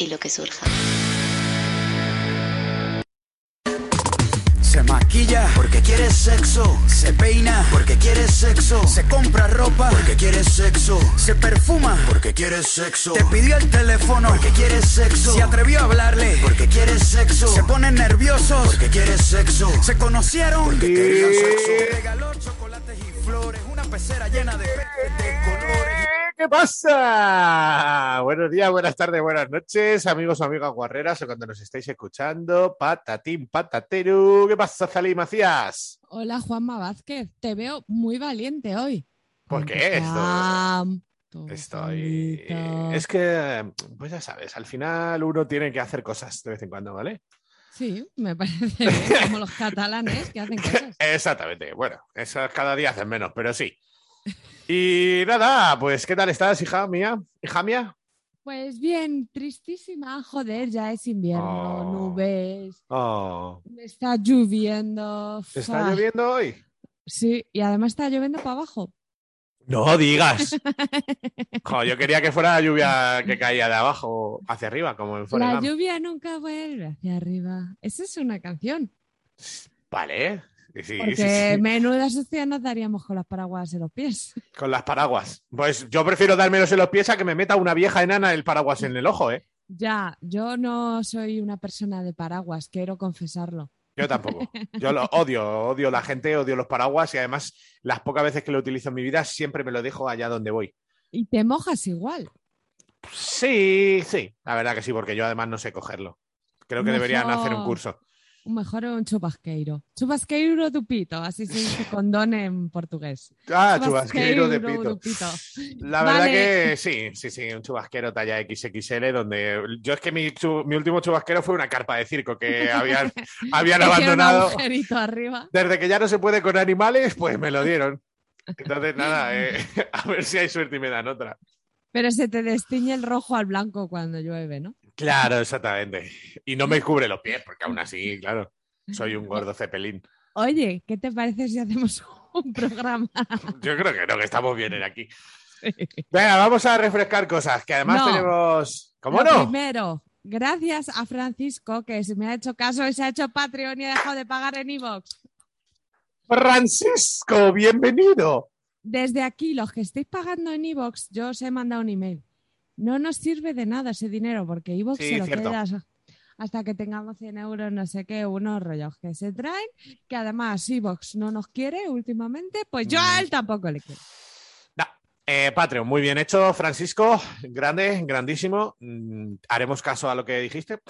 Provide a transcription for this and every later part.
Y lo que surja. Se maquilla porque quiere sexo. Se peina porque quiere sexo. Se compra ropa porque quiere sexo. Se perfuma porque quiere sexo. Te pidió el teléfono porque quiere sexo. Se atrevió a hablarle porque quiere sexo. Se ponen nerviosos porque quiere sexo. Se conocieron porque querían sexo. Regaló chocolates y flores. Una pecera llena de de colores. ¿Qué pasa? Buenos días, buenas tardes, buenas noches, amigos o amigas guarreras, o cuando nos estáis escuchando, patatín, patatero. ¿Qué pasa, Zalí Macías? Hola Juanma Vázquez, te veo muy valiente hoy. ¿Por qué? Estoy... Estoy. Es que, pues ya sabes, al final uno tiene que hacer cosas de vez en cuando, ¿vale? Sí, me parece bien, como los catalanes que hacen cosas. Exactamente. Bueno, eso cada día hacen menos, pero sí. Y nada, pues ¿qué tal estás, hija mía? ¿Hija mía? Pues bien, tristísima, joder, ya es invierno, Oh. nubes, Oh, está lloviendo. ¿Está lloviendo hoy? Sí, y además está lloviendo para abajo. No digas. Jo, yo quería que fuera la lluvia que caía de abajo hacia arriba, como en La Forrest Gump. lluvia nunca vuelve hacia arriba. Esa es una canción. Vale. Sí, Porque sí, sí. menuda suciedad nos daríamos con las paraguas en los pies. Con las paraguas. Pues yo prefiero dármelos en los pies a que me meta una vieja enana el paraguas en el ojo, ¿eh? Ya, yo no soy una persona de paraguas, quiero confesarlo. Yo tampoco. Yo lo odio, odio la gente, odio los paraguas y además las pocas veces que lo utilizo en mi vida siempre me lo dejo allá donde voy. Y te mojas igual. Sí, sí, la verdad que sí, porque yo además no sé cogerlo. Creo que deberían hacer un curso. Mejor un chubasqueiro. Chubasqueiro tu pito, así se dice condón en portugués. Ah, chubasquero de Chubasqueiro pito. tu La verdad Vale. que sí, sí, sí, un chubasquero talla XXL, donde yo es que mi, mi último chubasquero fue una carpa de circo que habían, habían abandonado. arriba. Desde que ya no se puede con animales, pues me lo dieron. Entonces, nada, eh, a ver si hay suerte y me dan otra. Pero se te destiñe el rojo al blanco cuando llueve, ¿no? Claro, exactamente. Y no me cubre los pies, porque aún así, claro, soy un gordo cepelín. Oye, ¿qué te parece si hacemos un programa? Yo creo que no, que estamos bien en aquí. Venga, vamos a refrescar cosas, que además No. tenemos... ¿Cómo Lo no? Primero, gracias a Francisco, que se me ha hecho caso y se ha hecho Patreon y ha dejado de pagar en Evox. Francisco, bienvenido. Desde aquí, los que estéis pagando en Evox, yo os he mandado un email. No nos sirve de nada ese dinero porque Evox Sí, se lo cierto. queda hasta que tengamos 100 euros, no sé qué, unos rollos que se traen, que además Evox no nos quiere últimamente, pues yo a Mm. él tampoco le quiero. Eh, Patreon, muy bien hecho, Francisco. Grande, grandísimo. Mm, Haremos caso a lo que dijiste.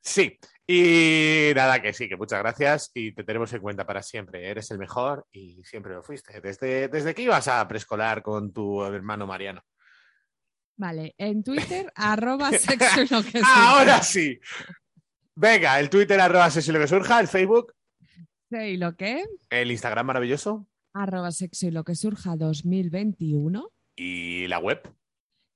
Sí, y nada, que sí, que muchas gracias y te tenemos en cuenta para siempre. Eres el mejor y siempre lo fuiste. Desde, desde que ibas a preescolar con tu hermano Mariano. Vale, en Twitter, arroba sexo y lo que sea. Ahora sí. Venga, el Twitter arroba sexo y lo que surja, el Facebook, Sí, ¿y lo que? el Instagram maravilloso Arroba sexo y lo que surja 2021. y la web.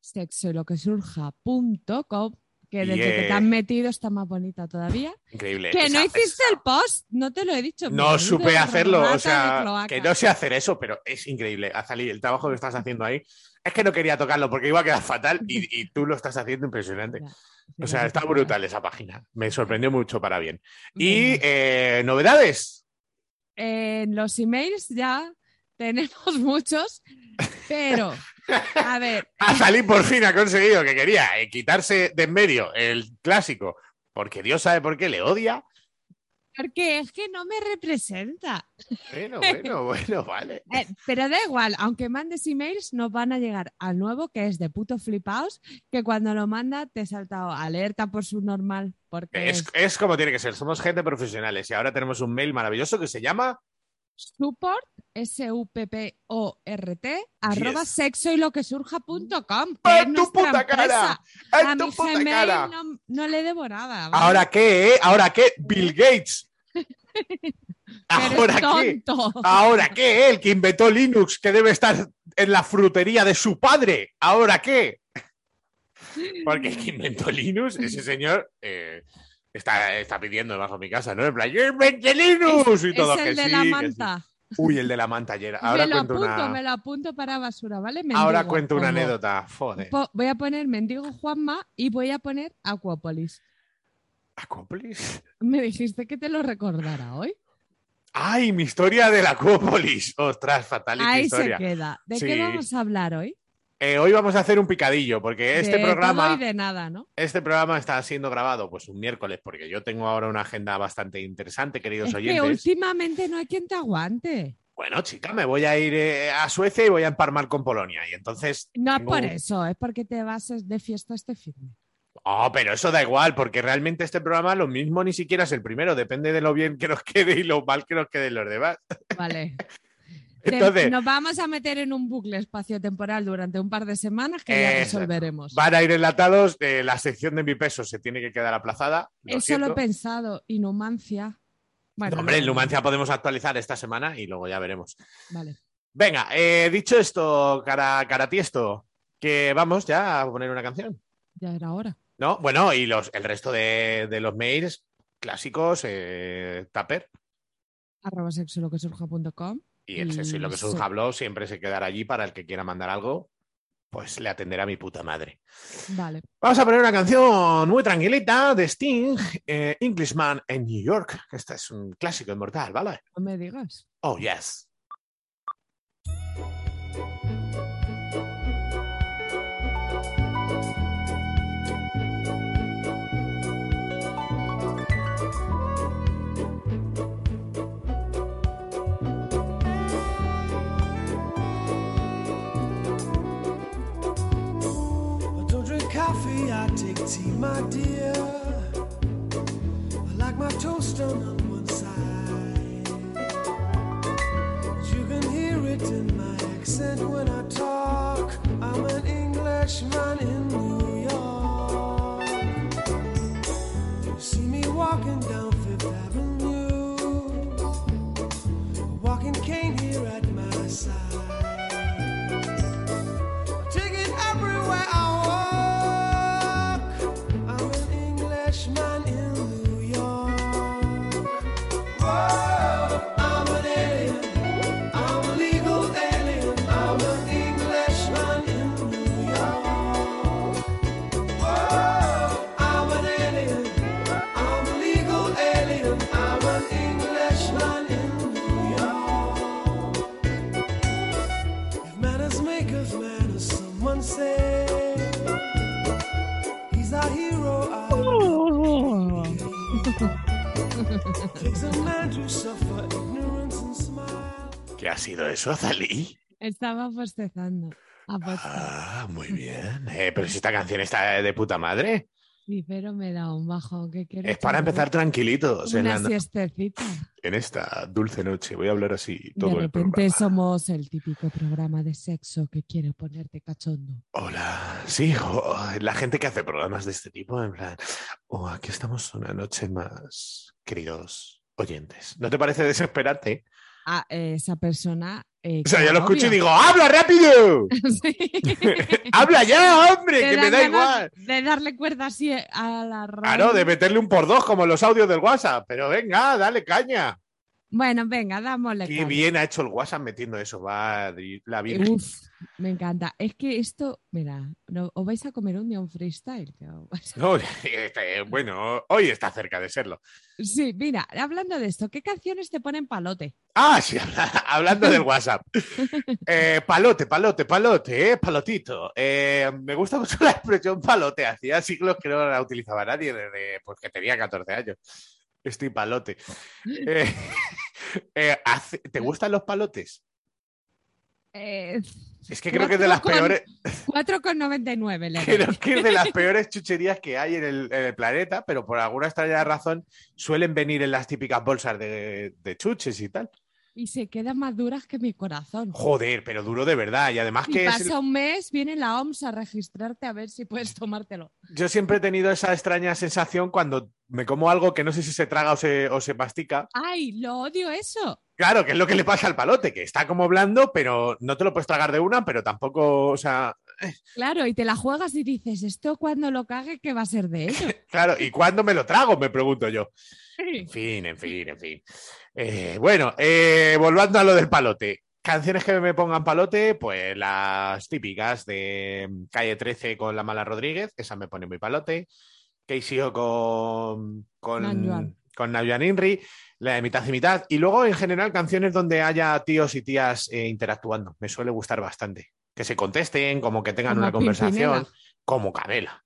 Sexo y lo que surja.com. Que desde que te has metido está más bonita todavía. Increíble. Que no Esa- hiciste esa- el post, no te lo he dicho. No supe hacerlo, o sea, que no sé hacer eso, pero es increíble. Azalí, el trabajo que estás haciendo ahí, es que no quería tocarlo porque iba a quedar fatal y, y tú lo estás haciendo impresionante. O sea, está brutal esa página. Me sorprendió mucho para bien. Y eh, novedades. En los emails ya tenemos muchos, pero a ver, Azalí por fin ha conseguido que quería eh, quitarse de en medio el clásico, porque Dios sabe por qué le odia. porque es que no me representa. Bueno, bueno, bueno, vale. Eh, pero da igual, aunque mandes emails, nos van a llegar al nuevo que es de puto flipaos, que cuando lo manda te salta alerta por su normal, porque Es, es es como tiene que ser. Somos gente profesionales y ahora tenemos un mail maravilloso que se llama support, S-U-P-P-O-R-T, arroba Yes. sexo y lo que surja.com. que ¡A es tu puta cara! empresa. ¡A tu mi puta Gmail cara! no, no le debo nada. ¿vale? ¿Ahora qué? eh? ¿Ahora qué? Bill Gates. ¿Ahora qué? ¿Ahora qué? El que inventó Linux, que debe estar en la frutería de su padre. ¿Ahora qué? Porque el que inventó Linux, ese señor eh, está, está pidiendo debajo de mi casa, ¿no? En plan, yo Linux y todo. es que el de sí, la sí. manta. Uy, el de la mantallera. Ahora me lo cuento apunto, una. me lo apunto para basura, ¿vale? Ahora cuento una anécdota. Joder. Po- voy a poner Mendigo Juanma y voy a poner Aquapolis. ¿Acópolis? Me dijiste que te lo recordara hoy. ¡Ay, mi historia de la Acópolis! ¡Ostras, fatal Ahí historia! se queda. ¿De Sí. qué vamos a hablar hoy? Eh, hoy vamos a hacer un picadillo, porque este de programa. todo y de nada, ¿no? Este programa está siendo grabado pues un miércoles, porque yo tengo ahora una agenda bastante interesante, queridos Es que oyentes. últimamente no hay quien te aguante. Bueno, chica, me voy a ir eh, a Suecia y voy a empalmar con Polonia. Y entonces. No es por eso, es porque te vas de fiesta este fin. Oh, pero eso da igual, porque realmente este programa lo mismo ni siquiera es el primero, depende de lo bien que nos quede y lo mal que nos queden los demás. Vale. Entonces, Nos vamos a meter en un bucle espacio-temporal durante un par de semanas que ya resolveremos. van a ir enlatados. eh, la sección de mi peso se tiene que quedar aplazada. Lo Eso lo he pensado. Y Numancia. Bueno, No, hombre, en Numancia podemos actualizar esta semana y luego ya veremos. Vale. Venga, eh, dicho esto, cara, caratiesto, que vamos ya a poner una canción. Ya era hora. ¿No? Bueno, y los, el resto de, de los mails clásicos, eh, Tupper Arroba sexo lo que surja.com. y el sexo y lo que surja blog siempre se quedará allí para el que quiera mandar algo, pues le atenderá mi puta madre. Vale. Vamos a poner una canción muy tranquilita de Sting, eh, Englishman en New York. Este es un clásico inmortal, ¿vale? No me digas. Oh, yes. Take tea, my dear. I like my toast done on one side. You can hear it in my accent when I talk. I'm an Englishman in New York. You see me walking down ¿Qué ha sido eso, Zalí? Estaba bostezando. Aposta. Ah, muy bien. Eh, pero si esta canción está de puta madre, Sí, pero me da un bajo. ¿Qué es para empezar tranquilitos en, Una la- siestecita. en esta dulce noche. Voy a hablar así todo de el repente programa. somos el típico programa de sexo que quiere ponerte cachondo. Hola, sí, la gente que hace programas de este tipo, en plan, oh, aquí estamos una noche más, queridos oyentes. ¿No te parece desesperante? A esa persona. eh, O sea, yo lo escucho y digo, ¡habla rápido! ¡Habla ya, hombre! Te Que me da igual. De darle cuerda así a la radio. Claro, de meterle un por dos como los audios del WhatsApp. Pero venga, dale caña. Bueno, venga, dámosle. Qué bien ha hecho el WhatsApp metiendo eso, va la. Uf, me encanta. Es que esto, mira, no- os vais a comer un día un freestyle. No, este, bueno, hoy está cerca de serlo. Sí, mira, hablando de esto, ¿qué canciones te ponen palote? Ah, sí, habla- hablando del WhatsApp. Eh, palote, palote, palote, eh, palotito. Eh, me gusta mucho la expresión palote. Hacía siglos que no la utilizaba nadie desde pues, que tenía 14 años. Estoy palote. Eh, eh, ¿Te gustan los palotes? Eh, Es que creo que es de las con- peores, 4,99 le doy. creo que es de las peores chucherías que hay en el, en el planeta, pero por alguna extraña razón suelen venir en las típicas bolsas de, de chuches y tal. Y se quedan más duras que mi corazón. Joder, pero duro de verdad. Y además Y que es pasa un mes, viene la OMS a registrarte a ver si puedes tomártelo. Yo siempre he tenido esa extraña sensación cuando me como algo que no sé si se traga o se, o se mastica. ¡Ay, lo odio eso! Claro, que es lo que le pasa al palote, que está como blando, pero no te lo puedes tragar de una, pero tampoco, o sea, Claro, y te la juegas y dices, esto cuando lo cague, ¿qué va a ser de ello? Claro, ¿y cuándo me lo trago? Me pregunto yo. En fin, en fin, en fin. Eh, bueno, eh, volviendo a lo del palote. Canciones que me pongan palote, pues las típicas de Calle 13 con La Mala Rodríguez, esa me pone muy palote. KCO con, con, con Navian Inri, la de mitad y mitad. Y luego, en general, canciones donde haya tíos y tías eh, interactuando. Me suele gustar bastante. Que se contesten, como que tengan Como una conversación, como Camela.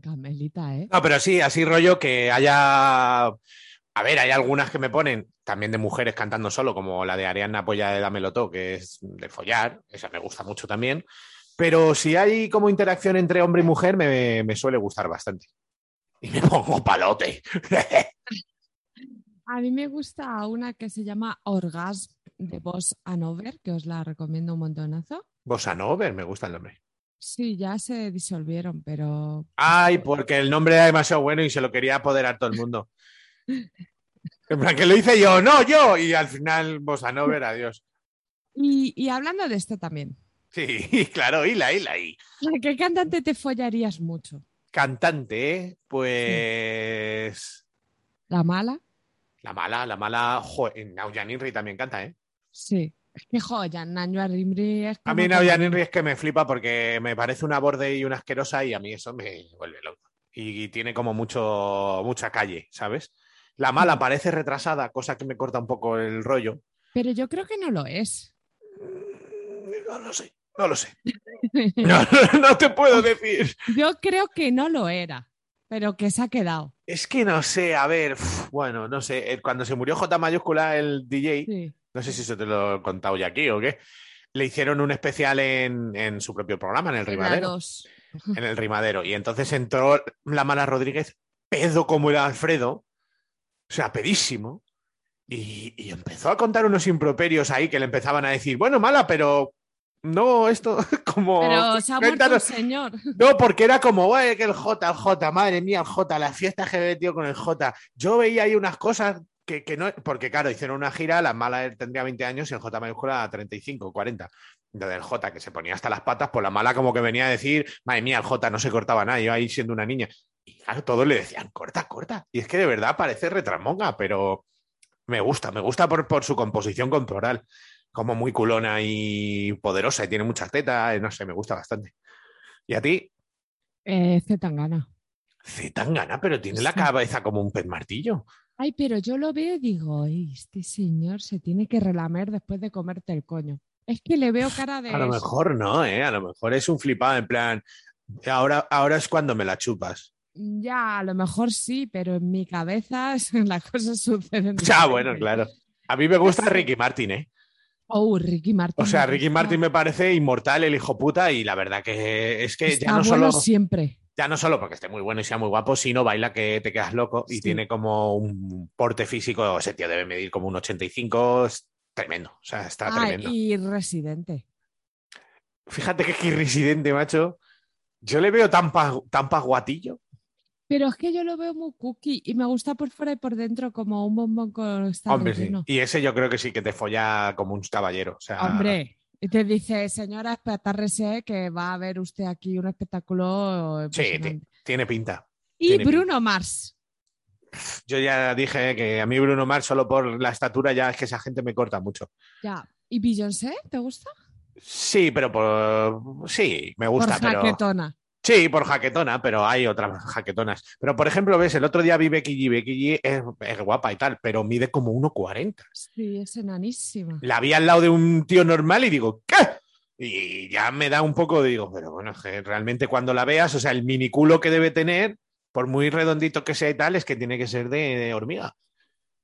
Camelita, ¿eh? No, pero sí, así rollo que haya. A ver, hay algunas que me ponen también de mujeres cantando solo, como la de Ariana Polla de Dámelo Todo, que es de follar, esa me gusta mucho también. Pero si hay como interacción entre hombre y mujer, me, me suele gustar bastante. Y me pongo palote. A mí me gusta una que se llama Orgasm de Boss Hanover, que os la recomiendo un montonazo. Bossa Nova, me gusta el nombre. Sí, ya se disolvieron, pero Ay, porque el nombre era demasiado bueno y se lo quería apoderar todo el mundo. En plan, que lo hice yo, no, yo. Y al final, Bossa Nova, adiós. Y, y hablando de esto también, Sí, claro, hila, hila, y. ¿qué cantante te follarías mucho? Cantante, ¿eh? pues. ¿La mala? La mala, la mala. Joder, Naujan Inri también canta, ¿eh? Sí. Es que Nanjo es A mí que- Naujan Inri es que me flipa porque me parece una borde y una asquerosa y a mí eso me vuelve loco. Y, tiene como mucho, mucha calle, ¿sabes? La mala parece retrasada, cosa que me corta un poco el rollo. Pero yo creo que no lo es. No lo sé, no lo sé. No, no te puedo decir. Yo creo que no lo era, pero que se ha quedado. Es que no sé, a ver, bueno, no sé. eh, Cuando se murió J mayúscula, el DJ, Sí. No sé si eso te lo he contado ya aquí o qué, le hicieron un especial en, en su propio programa, en el Rimadero. En el Rimadero. Y entonces entró la mala Rodríguez, pedo como era Alfredo, o sea, pedísimo. Y, y empezó a contar unos improperios ahí que le empezaban a decir, bueno, mala, pero no, esto como... Pero se ha muerto el cuéntanos". señor. No, porque era como, "Güey, que el J, el J, madre mía, el J, la fiesta que he metido con el J. Yo veía ahí unas cosas que, que no, porque claro, hicieron una gira, la mala tendría 20 años y el J mayúscula 35, 40. Entonces el J, que se ponía hasta las patas, pues la mala como que venía a decir, madre mía, el J no se cortaba nada, yo ahí siendo una niña. Y claro, todos le decían, corta, corta. Y es que de verdad parece retramonga, pero me gusta, me gusta por, por su composición corporal, como muy culona y poderosa y tiene muchas tetas, no sé, me gusta bastante. ¿Y a ti? Eh, Zetangana. Zetangana, pero tiene la cabeza como un pez martillo. Ay, pero yo lo veo y digo, "Ay, este señor se tiene que relamer después de comerte el coño. Es que le veo cara de. A lo mejor no, ¿eh? A lo mejor es un flipado en plan, ahora, ahora es cuando me la chupas. Ya, a lo mejor sí, pero en mi cabeza las cosas suceden. Ya, bueno, claro. A mí me gusta. Ricky Martin, ¿eh? Oh, Ricky Martin. O sea, Ricky. Martin me parece inmortal, el hijo puta, y la verdad que es que Está ya no, bueno solo, siempre. Ya no solo porque esté muy bueno y sea muy guapo, sino baila que te quedas loco y Sí. tiene como un porte físico, ese tío debe medir como un 85, es tremendo, o sea, está Ah, tremendo. y Residente. Fíjate que es que Residente, macho, yo le veo tan, pa- tan pasguatillo. Pero es que yo lo veo muy cookie y me gusta por fuera y por dentro como un bombón con Hombre, sí. Y ese yo creo que sí que te folla como un caballero. O sea, Hombre, y te dice, señora, espetárrese que va a ver usted aquí un espectáculo sí, impresionante". ti- tiene pinta. Y tiene Bruno Mars. Yo ya dije que a mí Bruno Mars, solo por la estatura, ya es que esa gente me corta mucho. Ya. ¿Y Beyoncé? ¿Te gusta? Sí, pero por. Sí, me gusta, por pero. Sí, por jaquetona, pero hay otras jaquetonas. Pero, por ejemplo, ves, el otro día vi Becky G. Becky G es, es guapa y tal, pero mide como 1,40. Sí, es enanísima. La vi al lado de un tío normal y digo, ¿qué? Y ya me da un poco, digo, pero bueno, realmente cuando la veas, o sea, el miniculo que debe tener, por muy redondito que sea y tal, es que tiene que ser de, de hormiga.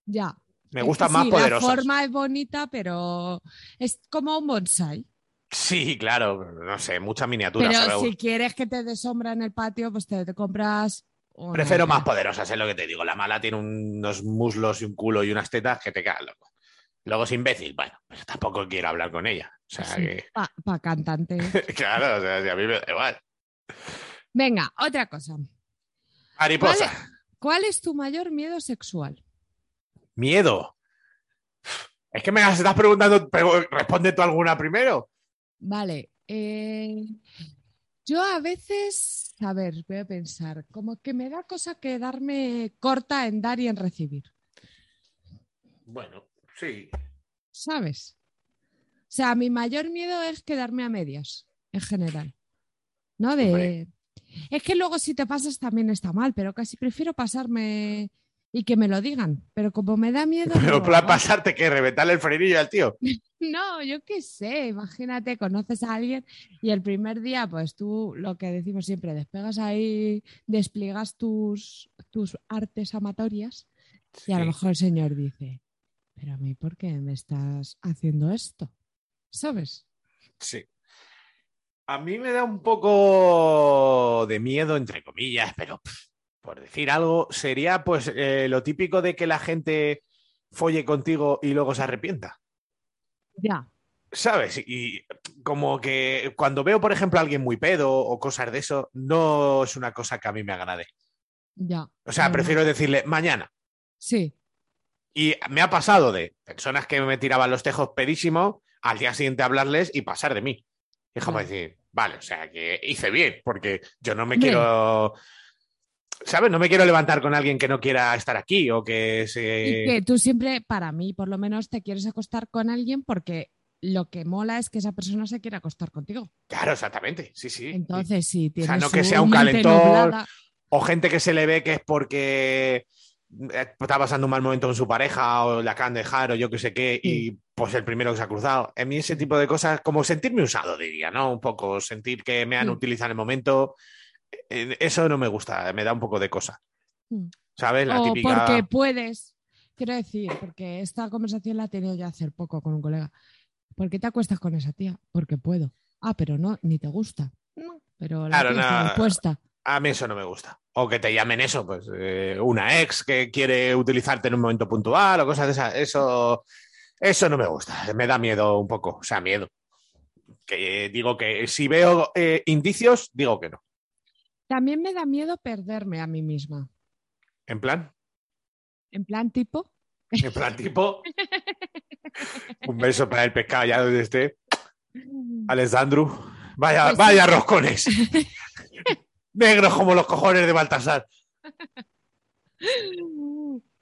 Ya. Me gustan que más sí, poderosas. La forma es bonita, pero es como un bonsai. Sí, claro, no sé, mucha miniatura. se Pero si quieres que te dé sombra en el patio, pues te, te compras. una Prefiero más poderosas, es lo que te digo. La mala tiene unos muslos y un culo y unas tetas que te quedan loco. Luego es imbécil, bueno, pues tampoco quiero hablar con ella. O sea Sí, que, pa, cantante. claro, o sea, si a mí me da igual. Venga, otra cosa. Mariposa. ¿Cuál es tu mayor miedo sexual? Miedo. Es que me las estás preguntando, pero responde tú alguna primero. Vale. Eh, yo a veces, a ver, voy a pensar, como que me da cosa quedarme corta en dar y en recibir, Bueno, sí. ¿sabes? O sea, mi mayor miedo es quedarme a medias, en general. ¿No? De. Hombre. Es que luego si te pasas también está mal, pero casi prefiero pasarme y que me lo digan. Pero como me da miedo. no Pero lo para pasarte, que ¿Reventarle el frenillo al tío? No, yo qué sé, imagínate, conoces a alguien y el primer día, pues tú, lo que decimos siempre, despegas ahí, despliegas tus, tus artes amatorias y a lo mejor el señor dice, pero a mí, ¿por qué me estás haciendo esto? ¿Sabes? Sí. A mí me da un poco de miedo, entre comillas, pero pff, por decir algo, sería pues eh, lo típico de que la gente folle contigo y luego se arrepienta. Ya, ¿Sabes? Y como que cuando veo, por ejemplo, a alguien muy pedo o cosas de eso, no es una cosa que a mí me agrade. ya. O sea, prefiero decirle mañana. Sí, Y me ha pasado de personas que me tiraban los tejos pedísimo, al día siguiente hablarles y pasar de mí. Y es como Claro. decir, vale, o sea, que hice bien, porque yo no me quiero. ¿Sabes? No me quiero levantar con alguien que no quiera estar aquí o que se. y que tú siempre, para mí, por lo menos, te quieres acostar con alguien porque lo que mola es que esa persona se quiera acostar contigo. Claro, exactamente. Sí, sí. Entonces, si O tienes sea, no que sea un calentón, nublada- O gente que se le ve que es porque eh, está pasando un mal momento con su pareja o la acaban de dejar o yo qué sé qué y pues el primero que se ha cruzado. A mí ese tipo de cosas, como sentirme usado, diría, ¿no? Un poco sentir que me han Sí. utilizado en el momento. Eso no me gusta, me da un poco de cosa. Mm. ¿Sabes? La o típica... porque puedes. Quiero decir, porque esta conversación la he tenido ya hace poco con un colega. ¿Por qué te acuestas con esa tía? Porque puedo. Ah, pero no, ni te gusta. No, pero la Claro, tía está no. dispuesta. A mí eso no me gusta. O que te llamen eso, pues eh, una ex que quiere utilizarte en un momento puntual o cosas de esas. Eso, eso no me gusta. Me da miedo un poco. O sea, miedo. Que eh, digo que si veo eh, indicios, digo que no. También me da miedo perderme a mí misma. En plan, En plan tipo, en plan tipo. un beso para el pescado ya donde esté. Alessandro. Vaya, Pues sí. vaya roscones. Negros como los cojones de Baltasar.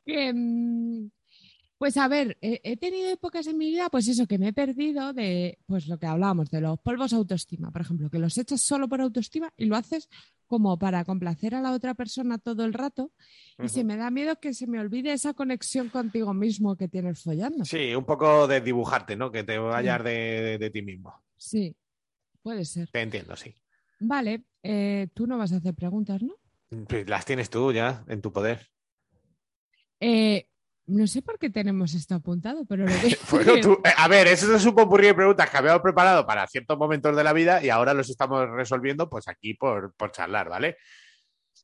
que, mm, pues a ver, he, he tenido épocas en mi vida, pues eso, que me he perdido de, pues lo que hablábamos, de los polvos autoestima, por ejemplo, que los echas solo por autoestima y lo haces como para complacer a la otra persona todo el rato y se me da miedo que se me olvide esa conexión contigo mismo que tienes follando. Sí, un poco de dibujarte, ¿no? Que te vayas de, de- de ti mismo. Sí, puede ser. Te entiendo, sí. Vale, eh, tú no vas a hacer preguntas, ¿no? Pues las tienes tú ya en tu poder. Eh, no sé por qué tenemos esto apuntado, pero lo a Bueno, tú- eh, a ver, eso es un popurrí de preguntas que habíamos preparado para ciertos momentos de la vida y ahora los estamos resolviendo pues aquí por, por charlar, ¿vale?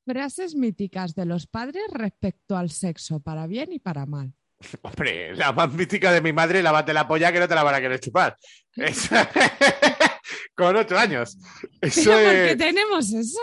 Frases míticas de los padres respecto al sexo, para bien y para mal. Hombre, la más mítica de mi madre, lávate la polla que no te la van a querer chupar. Con ocho años. Eso ¿Pero por qué tenemos eso?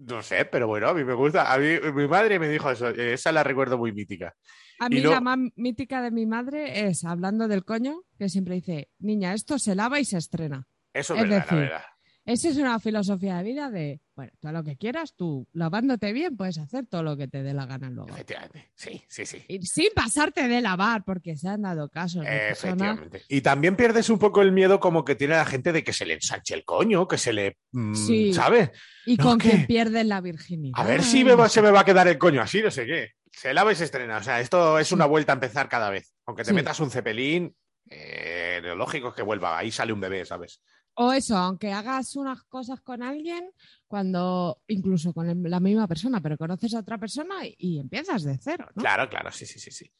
No sé, pero bueno, a mí me gusta. A mí, mi madre me dijo eso. Esa la recuerdo muy mítica. A mí la más mítica de mi madre es, hablando del coño, que siempre dice, niña, esto se lava y se estrena. Eso es verdad, decir, la verdad. Esa es una filosofía de vida de, bueno, todo lo que quieras, tú lavándote bien puedes hacer todo lo que te dé la gana luego. Efectivamente. Sí, sí, sí. Y sin pasarte de lavar, porque se han dado casos de personas. Efectivamente. Y también pierdes un poco el miedo como que tiene la gente de que se le ensanche el coño, que se le... mm, Sí. ¿Sabes? Y No, con que pierden la virginidad. A ver si me va- se me va a quedar el coño así, no sé qué. Se lava y se estrena. O sea, esto es una vuelta a empezar cada vez. Aunque te Sí. metas un cepelín, eh, lo lógico es que vuelva. Ahí sale un bebé, ¿sabes? O eso, aunque hagas unas cosas con alguien, cuando incluso con la misma persona, pero conoces a otra persona y, y empiezas de cero, ¿no? Claro, claro, sí, sí, sí, sí.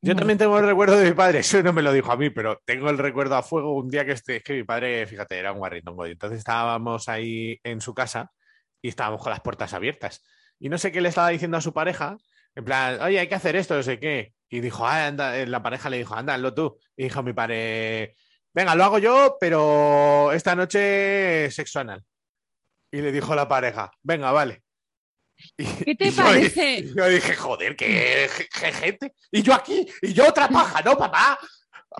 Yo también tengo el recuerdo de mi padre, eso no me lo dijo a mí, pero tengo el recuerdo a fuego un día que, este, es que mi padre, fíjate, era un guarritongo. Y entonces estábamos ahí en su casa y estábamos con las puertas abiertas. Y no sé qué le estaba diciendo a su pareja, en plan, oye, hay que hacer esto, no sé qué. Y dijo, ah, anda, eh, la pareja le dijo, anda, hazlo tú. Y dijo mi padre, venga, lo hago yo, pero esta noche sexo anal. Y le dijo la pareja, venga, vale. Y- ¿Qué te y parece? yo dije, joder, qué je- gente. Y yo aquí, y yo otra paja, ¿no, papá?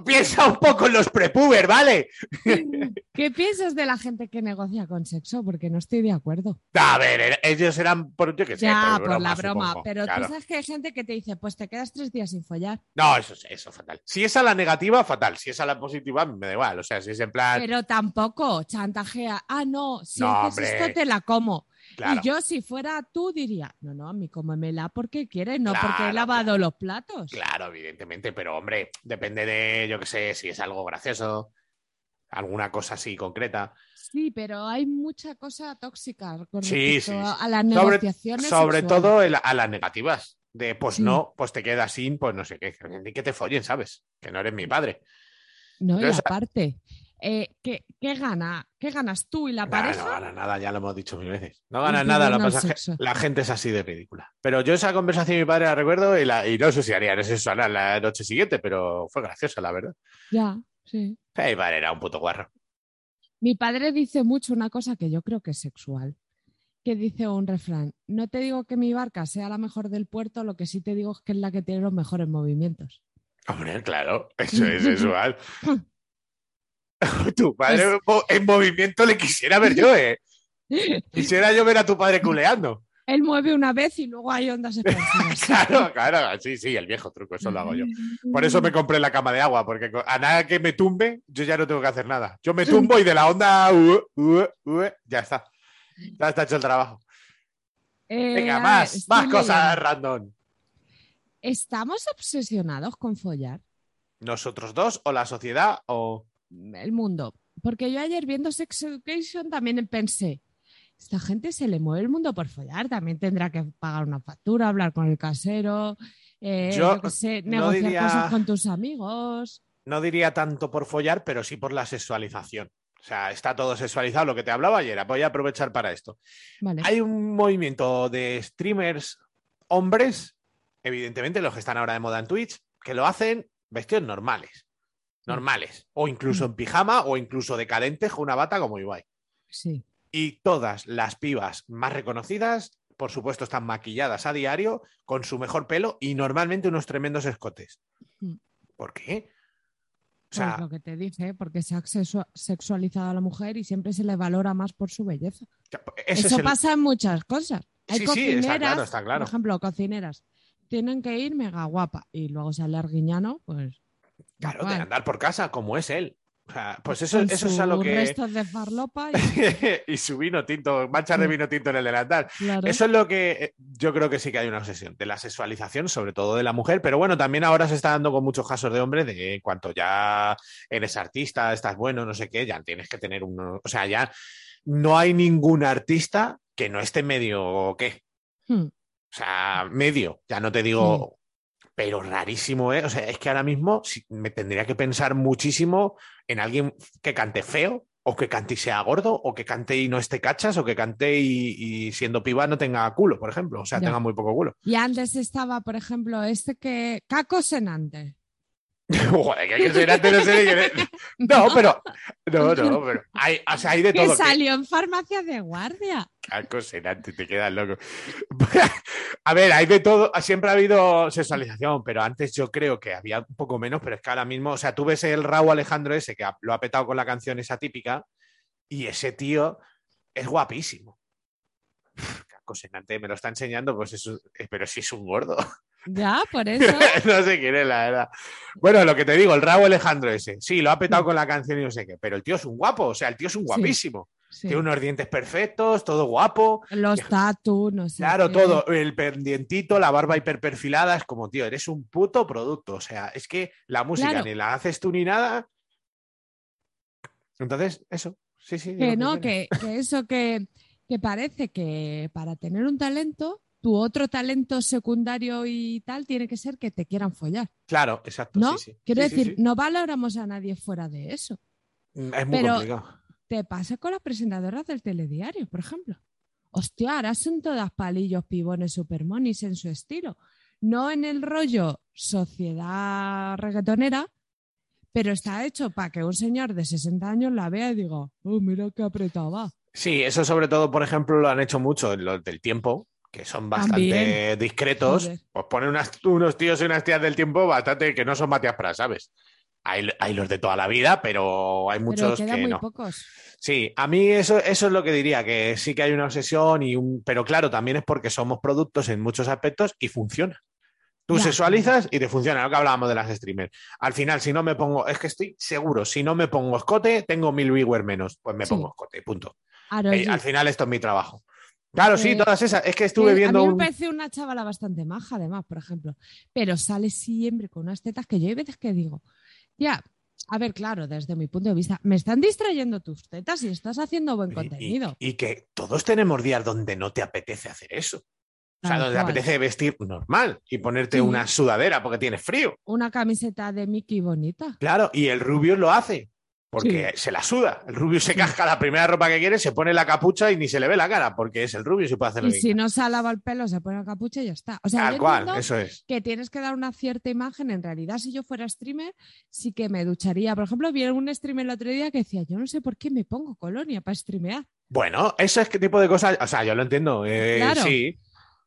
Piensa un poco en los prepuber, ¿vale? ¿Qué piensas de la gente que negocia con sexo? Porque no estoy de acuerdo. A ver, era- ellos eran por, yo qué sé, ya, por por la broma, supongo, Pero claro. tú sabes que hay gente que te dice, pues te quedas tres días sin follar. No, eso, es- eso es fatal. Si es a la negativa, fatal. Si es a la positiva, me da igual. O sea, si es en plan, Pero tampoco chantajea. Ah, no, si No, haces hombre. esto te la como. Claro. Y yo, si fuera tú, diría, no, no, a mí cómemela porque quieres, no porque he lavado los platos. Claro, evidentemente, pero hombre, depende de, yo qué sé, si es algo gracioso, alguna cosa así concreta. Sí, pero hay mucha cosa tóxica con Sí, sí, sí. a las negociaciones. sobre todo el- a las negativas. De pues no, pues te quedas sin, pues no sé qué. Ni que te follen, ¿sabes? Que no eres mi padre. No, y Pero esa- aparte, eh, ¿qué, qué gana? ¿Qué ganas tú y la Nah, pareja? no gana nada, ya lo hemos dicho mil veces. No gana nada, lo pasa que la gente es así de ridícula. Pero yo esa conversación de mi padre la recuerdo y, la, y no sé si haría eso la, la noche siguiente, pero fue graciosa, la verdad. Ya, sí. Mi padre era un puto guarro. Mi padre dice mucho una cosa que yo creo que es sexual, que dice un refrán, no te digo que mi barca sea la mejor del puerto, lo que sí te digo es que es la que tiene los mejores movimientos. Hombre, claro, eso es sexual. tu padre en mo- en movimiento le quisiera ver yo, ¿eh? Quisiera yo ver a tu padre culeando. Él mueve una vez y luego hay ondas expansivas. Claro, claro, sí, sí, el viejo truco, eso lo hago yo. Por eso me compré la cama de agua, porque a nada que me tumbe, yo ya no tengo que hacer nada. Yo me tumbo y de la onda, uh, uh, uh, ya está. Ya está hecho el trabajo. Eh, Venga, ver, más, más cosas leyendo. random. ¿Estamos obsesionados con follar? ¿Nosotros dos o la sociedad o...? El mundo. Porque yo ayer viendo Sex Education también pensé, esta gente se le mueve el mundo por follar, también tendrá que pagar una factura, hablar con el casero, eh, Yo yo qué sé, no negociar diría- cosas con tus amigos. No diría tanto por follar, pero sí por la sexualización. O sea, está todo sexualizado, lo que te hablaba ayer. Voy a aprovechar para esto. Vale. Hay un movimiento de streamers hombres, evidentemente los que están ahora de moda en Twitch, que lo hacen vestidos normales. Normales. O incluso en pijama o incluso decadentes con una bata como Ibai. Sí. Y todas las pibas más reconocidas, por supuesto, están maquilladas a diario con su mejor pelo y normalmente unos tremendos escotes. Mm. ¿Por qué? O Pues sea, lo que te dije, porque se ha sexua- sexualizado a la mujer y siempre se le valora más por su belleza. ese Eso es el- pasa en muchas cosas. Hay Sí, sí, está cocineras, claro, está claro. por ejemplo, cocineras, tienen que ir mega guapa y luego sale Arguiñano, pues. Claro, igual, de andar por casa como es él. O sea, pues eso, eso es a lo que. restos de farlopa y y su vino tinto, mancha de vino tinto en el delantal. claro. Eso es lo que eh, yo creo que sí que hay una obsesión de la sexualización, sobre todo de la mujer, pero bueno, también ahora se está dando con muchos casos de hombres de en cuanto ya eres artista, estás bueno, no sé qué, ya tienes que tener uno, o sea, ya no hay ningún artista que no esté medio o qué, Hmm. o sea, medio, ya no te digo, pero rarísimo, ¿eh? O sea, es que ahora mismo me tendría que pensar muchísimo en alguien que cante feo, o que cante y sea gordo, o que cante y no esté cachas, o que cante y, y siendo piba no tenga culo, por ejemplo, o sea, Ya. tenga muy poco culo. Y antes estaba, por ejemplo, este que. Caco Senante. Joder, que que antes, no sé es. No, pero. No, no, pero. Hay, o sea, hay de Que todo. salió en farmacia de guardia. Caco senante, te quedas loco. A ver, hay de todo. Siempre ha habido sexualización, pero antes yo creo que había un poco menos, pero es que ahora mismo, o sea, tú ves el Raúl Alejandro ese que lo ha petado con la canción esa típica, y ese tío es guapísimo. Caco senante, me lo está enseñando, pues eso, eh, pero si es un gordo. Ya, por eso. no sé quién es, la verdad. Bueno, lo que te digo, el Raúl Alejandro ese, sí, lo ha petado con la canción y no sé qué, pero el tío es un guapo, o sea, el tío es un guapísimo. Sí. Tiene unos dientes perfectos, todo guapo. Los tatu, no sé. Claro, qué. todo, el pendientito, la barba hiperperfilada, es como, tío, eres un puto producto. O sea, es que la música Claro. ni la haces tú ni nada. Entonces, eso, sí, sí. Que no, que, que eso que, que parece que para tener un talento, tu otro talento secundario y tal tiene que ser que te quieran follar. Claro, exacto, ¿No? sí, sí. Quiero Sí, decir, no valoramos a nadie fuera de eso. Mm, Es muy pero- complicado. Te pasa con las presentadoras del telediario, por ejemplo. Hostia, ahora son todas palillos, pibones, supermonis en su estilo. No en el rollo sociedad reggaetonera, pero está hecho para que un señor de 60 años la vea y diga, oh, mira qué apretado va. Sí, eso sobre todo, por ejemplo, lo han hecho mucho en los del tiempo, que son bastante También. discretos. Joder. Pues ponen unas- unos tíos y unas tías del tiempo bastante que no son Matías Pras, ¿sabes? Hay, hay los de toda la vida, pero hay muchos que muy no. pocos. Sí, a mí eso, eso es lo que diría, que sí que hay una obsesión, y un, pero claro, también es porque somos productos en muchos aspectos y funciona. Tú Ya, sexualizas y te funciona, lo que hablábamos de las streamers. Al final, si no me pongo, es que estoy seguro, si no me pongo escote, tengo mil viewers menos, pues me Sí. pongo escote, punto. Eh, al final esto es mi trabajo. Claro, sí, Eh, todas esas. Es que estuve Eh, viendo a mí me parece una chavala bastante maja, además, por ejemplo. Pero sale siempre con unas tetas que yo hay veces que digo, ya, a ver, claro, desde mi punto de vista, me están distrayendo tus tetas y estás haciendo buen contenido. Y, y que todos tenemos días donde no te apetece hacer eso. O sea, donde te apetece vestir normal y ponerte Sí. una sudadera porque tienes frío. Una camiseta de Mickey bonita. Claro, y el rubio lo hace. Porque se la suda. El rubio se casca la primera ropa que quiere, se pone la capucha y ni se le ve la cara, porque es el rubio y puede hacer Y si no se ha lavado el pelo, se pone la capucha y ya está. O sea, Tal yo cual, eso es. que tienes que dar una cierta imagen. En realidad, si yo fuera streamer, sí que me ducharía. Por ejemplo, vi un streamer el otro día que decía, yo no sé por qué me pongo colonia para streamear. Bueno, eso es qué tipo de cosas. O sea, yo lo entiendo. eh, Claro. Sí.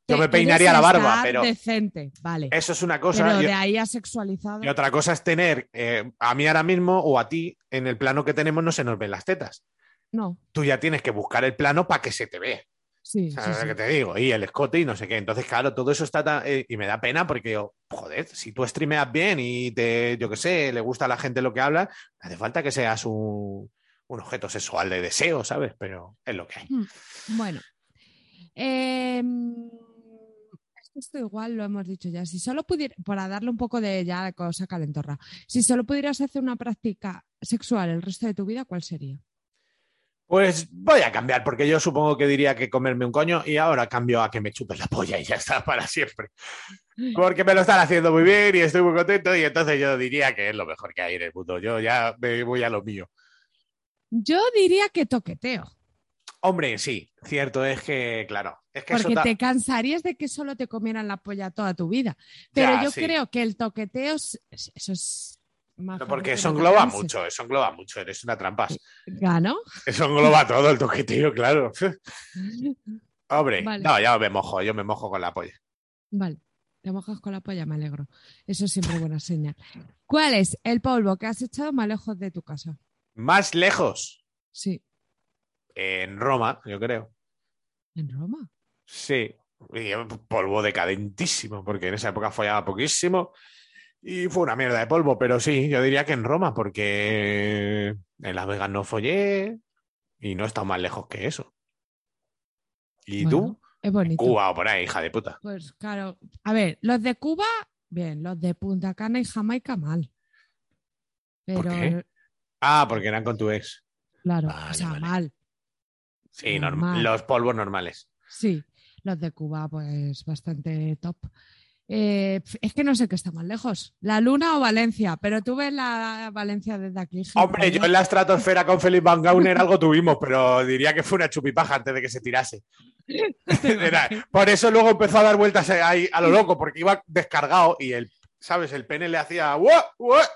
Yo me peinaría la barba, pero decente, vale. eso es una cosa. Pero de ahí a sexualizado. Y otra cosa es tener, eh, a mí ahora mismo o a ti, en el plano que tenemos no se nos ven las tetas. No, Tú ya tienes que buscar el plano para que se te vea. sí, ¿Sabes sí, lo sí. que te digo? Y el escote y no sé qué. Entonces, claro, todo eso está tan- eh, y me da pena porque yo, joder, si tú streameas bien y te, yo qué sé, le gusta a la gente lo que habla, hace falta que seas un, un objeto sexual de deseo, ¿sabes? Pero es lo que hay. Bueno. Eh, esto igual lo hemos dicho ya. Si solo pudiera, para darle un poco de ya cosa calentorra, si solo pudieras hacer una práctica sexual el resto de tu vida, ¿cuál sería? Pues voy a cambiar, porque yo supongo que diría que comerme un coño y ahora cambio a que me chupes la polla y ya está para siempre. Porque me lo están haciendo muy bien y estoy muy contento y entonces yo diría que es lo mejor que hay en el mundo. Yo ya me voy a lo mío. Yo diría que toqueteo, Hombre, sí, cierto es que, claro, es que porque eso te cansarías de que solo te comieran la polla toda tu vida. Pero Ya, yo sí. creo que el toqueteo, es- es- eso es. No, porque que eso engloba mucho, eso engloba mucho, eres una trampa. ¿Gano? Eso engloba todo el toqueteo, claro. Hombre, Vale. no, ya me mojo, yo me mojo con la polla. Vale, te mojas con la polla, me alegro. Eso es siempre buena señal. ¿Cuál es el polvo que has echado más lejos de tu casa? Más lejos, Sí, en Roma, yo creo. en Roma. Sí, y polvo decadentísimo, porque en esa época follaba poquísimo y fue una mierda de polvo, pero sí, yo diría que en Roma, porque en Las Vegas no follé y no he estado más lejos que eso. ¿Y Bueno, tú? Es bonito. Cuba o por ahí, hija de puta. Pues claro, a ver, los de Cuba, bien, los de Punta Cana y Jamaica, mal. Pero, ¿Por qué? Ah, porque eran con tu ex. claro, Vale, o sea, vale. mal. Sí, norm- Normal. los polvos normales. Sí, los de Cuba, pues bastante top. Eh, es que no sé qué está más lejos, la Luna o Valencia, pero tú ves la Valencia desde aquí. Hombre, yo en la estratosfera con Felipe Van Gauner algo tuvimos, pero diría que fue una chupipaja antes de que se tirase. Por eso luego empezó a dar vueltas ahí a lo loco, porque iba descargado y el, ¿sabes? El pene le hacía "Uah, uah".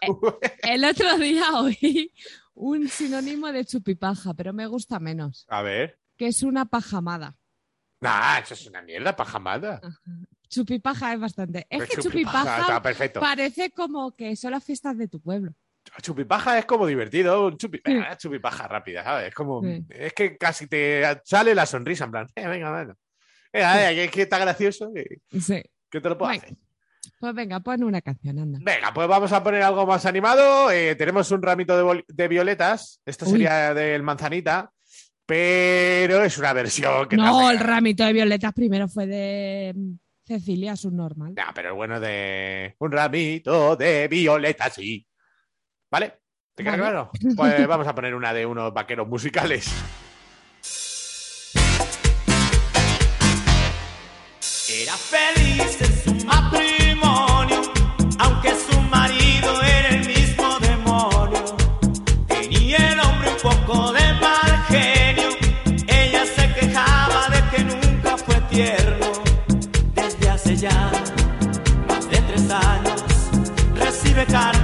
El otro día oí un sinónimo de chupipaja, pero me gusta menos, A ver. que es una pajamada. Nah, eso es una mierda, pajamada. Chupipaja es bastante. Es que Chupipaja, chupipaja perfecto. parece como que son las fiestas de tu pueblo. Chupipaja es como divertido, un chupi- Sí. ah, chupipaja rápida, ¿sabes? Es como, Sí. es que casi te sale la sonrisa, en plan, "Eh, venga. Venga, venga, que, que está gracioso, que, Sí. que te lo puedo hacer. Pues venga, pon una canción, anda. Venga, pues vamos a poner algo más animado. Eh, tenemos un ramito de, violetas. Esto Uy. sería del manzanita, pero es una versión que No, el ramito de violetas primero fue de mm, Cecilia, subnormal. Nah, pero bueno de un ramito de violetas, sí. ¿Vale? ¿Te queda Vale. claro? Pues vamos a poner una de unos vaqueros musicales. Desde hace ya más de tres años, recibe cartas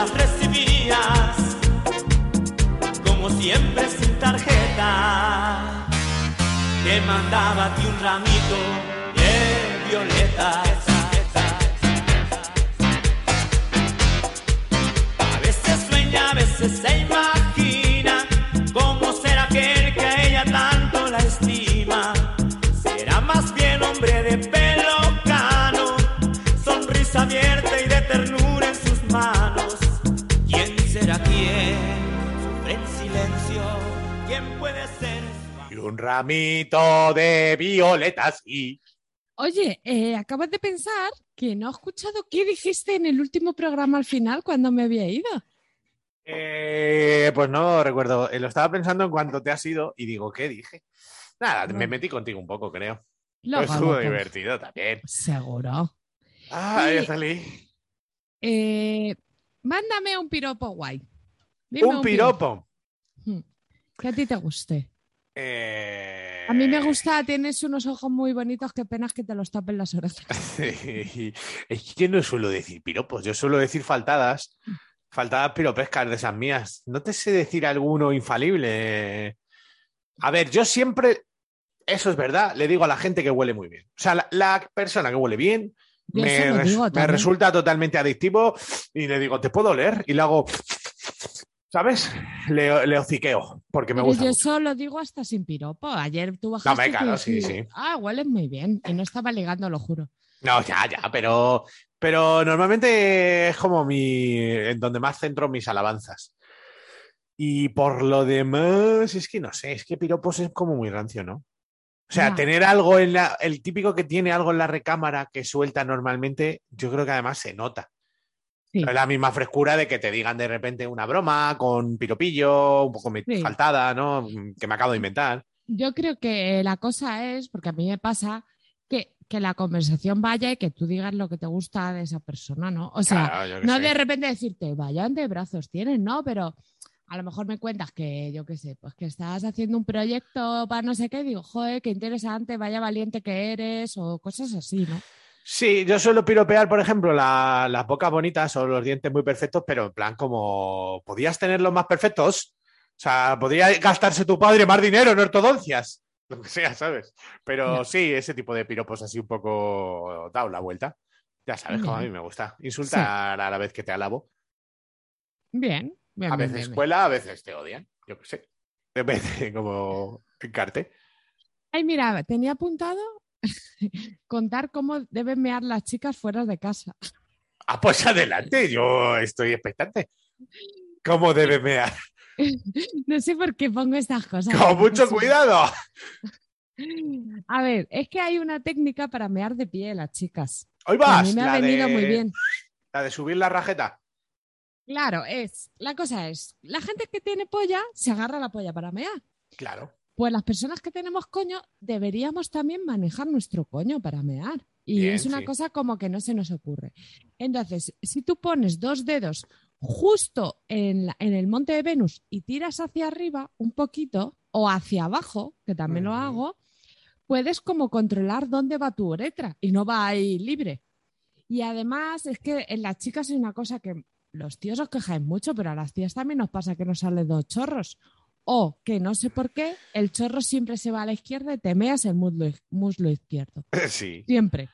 las recibías, como siempre sin tarjeta. Te mandaba a ti un ramito de violetas. A veces sueña, a veces se un ramito de violetas y... Oye, eh, acabas de pensar que no he escuchado qué dijiste en el último programa al final cuando me había ido. Eh, pues no recuerdo. Eh, lo estaba pensando en cuanto te has ido y digo, ¿qué dije? Nada, me metí contigo un poco, creo. Pues estuvo lo- divertido también. Seguro. Ah, ya salí. Eh, mándame un piropo guay. Dime Un piropo. Hmm. Que a ti te guste. Eh, A mí me gusta, tienes unos ojos muy bonitos, qué penas que te los tapen las orejas. es que no suelo decir piropos, yo suelo decir faltadas. Faltadas piropescas de esas mías. No te sé decir alguno infalible. A ver, yo siempre, eso es verdad, le digo a la gente que huele muy bien. O sea, la, la persona que huele bien me, res- me resulta totalmente adictivo y le digo, ¿te puedo leer? Y le hago, ¿sabes? Le, le hociqueo porque me Pero gusta yo mucho. eso lo digo hasta sin piropo. Ayer tú bajaste. me y claro, sí, sí. Ah, hueles muy bien. Y no estaba ligando, lo juro. No, ya, ya, pero, pero normalmente es como mi, en donde más centro mis alabanzas. Y por lo demás, es que no sé, es que piropos es como muy rancio, ¿no? O sea, Ya. tener algo en la, el típico que tiene algo en la recámara que suelta normalmente, yo creo que además se nota. Sí. No es la misma frescura de que te digan de repente una broma con piropillo, un poco Sí. faltada, ¿no? Que me acabo de inventar. Yo creo que la cosa es, porque a mí me pasa, que, que la conversación vaya y que tú digas lo que te gusta de esa persona, ¿no? O sea, Claro, no sé. de repente decirte, vaya brazos tienes, ¿no? Pero a lo mejor me cuentas que, yo qué sé, pues que estás haciendo un proyecto para no sé qué, digo, joder, qué interesante, vaya valiente que eres, o cosas así, ¿no? Sí, yo suelo piropear, por ejemplo, la- las bocas bonitas o los dientes muy perfectos, pero en plan como, ¿podías tenerlos más perfectos? O sea, podría gastarse tu padre más dinero en ortodoncias, lo que sea, ¿sabes? Pero sí, ese tipo de piropos así un poco dado la vuelta. Ya sabes cómo a mí me gusta. Insultar a la vez que te alabo. Bien, bien, A veces bien, bien. cuela, a veces te odian. Yo qué sé. Depende como encarte. Ay, mira, tenía apuntado contar cómo deben mear las chicas fuera de casa. Ah, pues adelante, yo estoy expectante. ¿Cómo debe mear? No sé por qué pongo estas cosas. Con mucho cuidado. A ver, es que hay una técnica para mear de pie las chicas. Hoy a vas. mí me ha venido de- muy bien. La de subir la rajeta. Claro, es. La cosa es, la gente que tiene polla se agarra la polla para mear. Claro. Pues las personas que tenemos coño deberíamos también manejar nuestro coño para mear. Y Bien, es una sí. cosa como que no se nos ocurre. Entonces, si tú pones dos dedos justo en, la- en el monte de Venus y tiras hacia arriba un poquito o hacia abajo, que también lo hago, puedes como controlar dónde va tu uretra y no va ahí libre. Y además es que en las chicas hay una cosa que los tíos os quejáis mucho, pero a las tías también nos pasa que nos salen dos chorros. O que no sé por qué, el chorro siempre se va a la izquierda y te meas el muslo, muslo izquierdo. Sí. Siempre.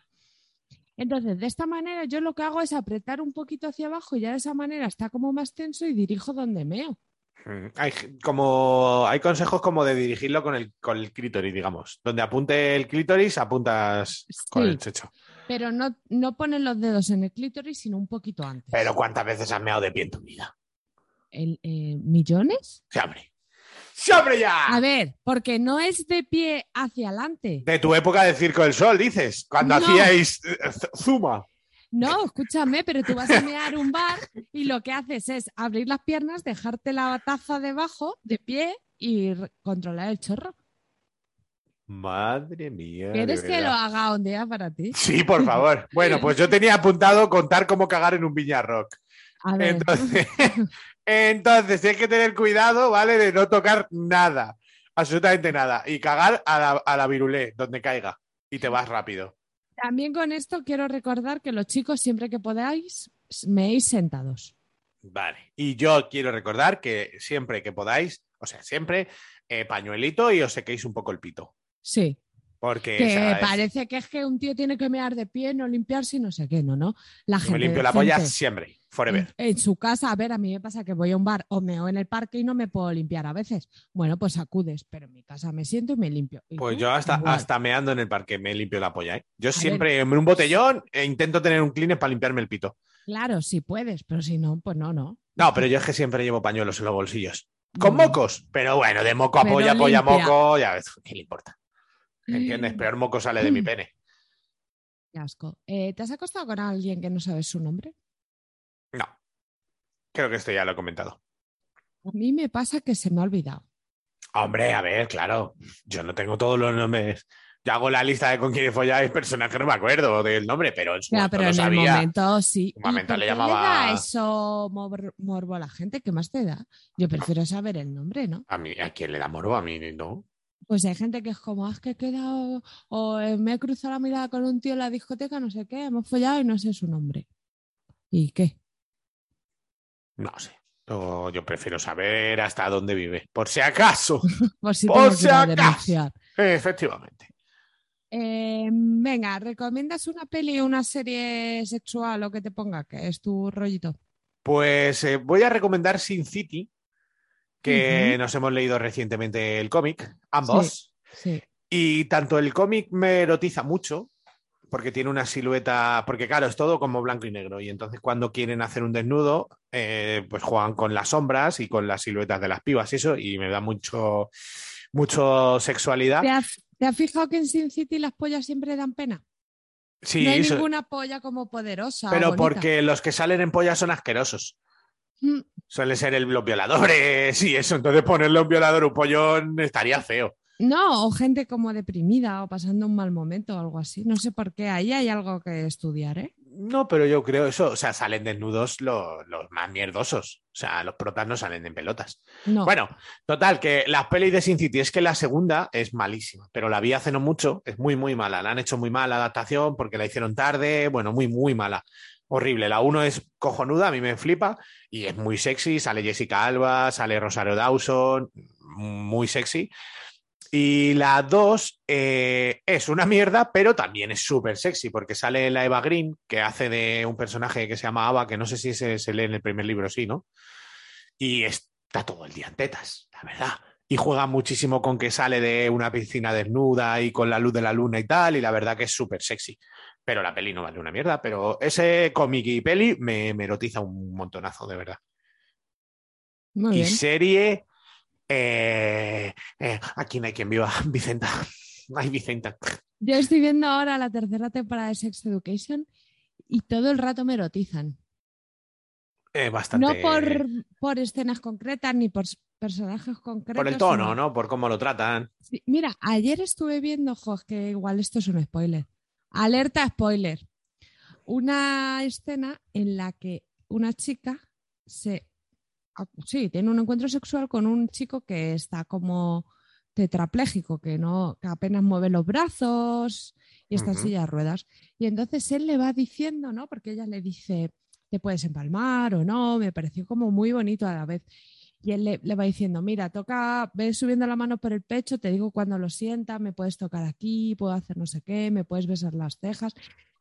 Entonces, de esta manera yo lo que hago es apretar un poquito hacia abajo y ya de esa manera está como más tenso y dirijo donde meo. Mm, Hay, como, hay consejos como de dirigirlo con el, con el clítoris, digamos. Donde apunte el clítoris, apuntas con el checho. Pero no, no ponen los dedos en el clítoris, sino un poquito antes. Pero ¿cuántas veces has meado de pie en tu vida? El, eh, ¿Millones? ¡Se abre! ¡Se abre ya! A ver, porque no es de pie hacia adelante. De tu época de Circo del Sol, dices. Cuando No. hacíais eh, Zuma. No, escúchame, pero tú vas a mear un bar y lo que haces es abrir las piernas, dejarte la taza debajo, de pie y controlar el chorro. Madre mía. ¿Quieres que lo haga un día para ti? Sí, por favor. Bueno, pues yo tenía apuntado contar cómo cagar en un Viña Rock. A ver, Entonces, entonces hay que tener cuidado, ¿vale? De no tocar nada, absolutamente nada. Y cagar a la, a la virulé, donde caiga. Y te vas rápido. también con esto quiero recordar que los chicos, siempre que podáis, meéis sentados. Vale. Y yo quiero recordar que siempre que podáis, o sea, siempre eh, pañuelito y os sequéis un poco el pito. Sí, Porque que parece que es que un tío tiene que mear de pie, no limpiarse y no sé qué, no, no. La yo gente me limpio la polla siempre, forever. En, en su casa, a ver, a mí me pasa que voy a un bar o meo en el parque y no me puedo limpiar a veces. Bueno, pues acudes, pero en mi casa me siento y me limpio. ¿Y Pues tú? yo hasta, Igual. hasta meando en el parque me limpio la polla, ¿eh? Yo siempre en un botellón e intento tener un cleaner para limpiarme el pito. Claro, si puedes, pero si no, pues no, no. No, pero yo es que siempre llevo pañuelos en los bolsillos. Con mocos, pero bueno, de moco a Pero polla, polla a limpia. moco, ya ves, ¿qué le importa? ¿Entiendes? Peor moco sale de mi pene. Qué asco. Eh, ¿Te has acostado con alguien que no sabes su nombre? No. Creo que esto ya lo he comentado. A mí me pasa que se me ha olvidado. Hombre, a ver, claro. Yo no tengo todos los nombres. Yo hago la lista de con quién folláis, personaje no me acuerdo del nombre, pero en su momento pero en sabía. el momento sí. Un momento ¿Y por le llamaba- da eso mor- morbo a la gente? ¿Qué más te da? Yo prefiero saber el nombre, ¿no? A mí, ¿a quién le da morbo? A mí no. Pues hay gente que es como, "Ah, es que he quedado, o eh, me he cruzado la mirada con un tío en la discoteca, no sé qué, hemos follado y no sé su nombre. ¿Y qué? No sé. Yo, yo prefiero saber hasta dónde vive. Por si acaso. Por si Por acaso. Efectivamente. Eh, venga, ¿recomiendas una peli o una serie sexual o que te ponga? Que es tu rollito. Pues eh, voy a recomendar Sin City, que nos hemos leído recientemente el cómic, ambos. Sí. Y tanto el cómic me erotiza mucho, porque tiene una silueta, porque claro, es todo como blanco y negro. Y entonces cuando quieren hacer un desnudo, eh, pues juegan con las sombras y con las siluetas de las pibas y eso, y me da mucho, mucho sexualidad. ¿Te has, te has fijado que en Sin City las pollas siempre dan pena? Sí, no hay eso- ninguna polla como poderosa. pero bonita. porque los que salen en pollas son asquerosos. Mm, Suelen ser el- los violadores y eso. Entonces ponerle a un violador un pollón estaría feo. No, o gente como deprimida o pasando un mal momento o algo así. No sé por qué. Ahí hay algo que estudiar, ¿eh? No, pero yo creo eso. O sea, salen desnudos los, los más mierdosos. O sea, los protas no salen en pelotas. No. Bueno, total, que las pelis de Sin City es que la segunda es malísima, pero la vi hace no mucho, es muy, muy mala. La han hecho muy mala adaptación porque la hicieron tarde, bueno, muy, muy mala. Horrible. La uno es cojonuda, a mí me flipa y es muy sexy. Sale Jessica Alba, sale Rosario Dawson, muy sexy. Y la 2 es una mierda, pero también es súper sexy, porque sale la Eva Green, que hace de un personaje que se llama Ava, que no sé si se, se lee en el primer libro, sí, ¿no? Y está todo el día en tetas, la verdad. Y juega muchísimo con que sale de una piscina desnuda y con la luz de la luna y tal, y la verdad que es súper sexy. Pero la peli no vale una mierda, pero ese cómic y peli me, me erotiza un montonazo, de verdad. Muy y bien. serie. Eh, eh, aquí no hay quien viva, Vicenta. Ay, Vicenta. Yo estoy viendo ahora la tercera temporada de Sex Education y todo el rato me erotizan. Eh, bastante. No por, por escenas concretas ni por personajes concretos. por el tono, sino- ¿no? Por cómo lo tratan. Sí, Mira, ayer estuve viendo, jo, que igual esto es un spoiler. Alerta spoiler. Una escena en la que una chica se sí, tiene un encuentro sexual con un chico que está como tetrapléjico, que no, que apenas mueve los brazos y está en silla de ruedas. Y entonces él le va diciendo, ¿no? Porque ella le dice, te puedes empalmar o no, me pareció como muy bonito a la vez. Y él le, le va diciendo, mira, toca, ves subiendo la mano por el pecho, te digo cuando lo sientas, me puedes tocar aquí, puedo hacer no sé qué, me puedes besar las cejas.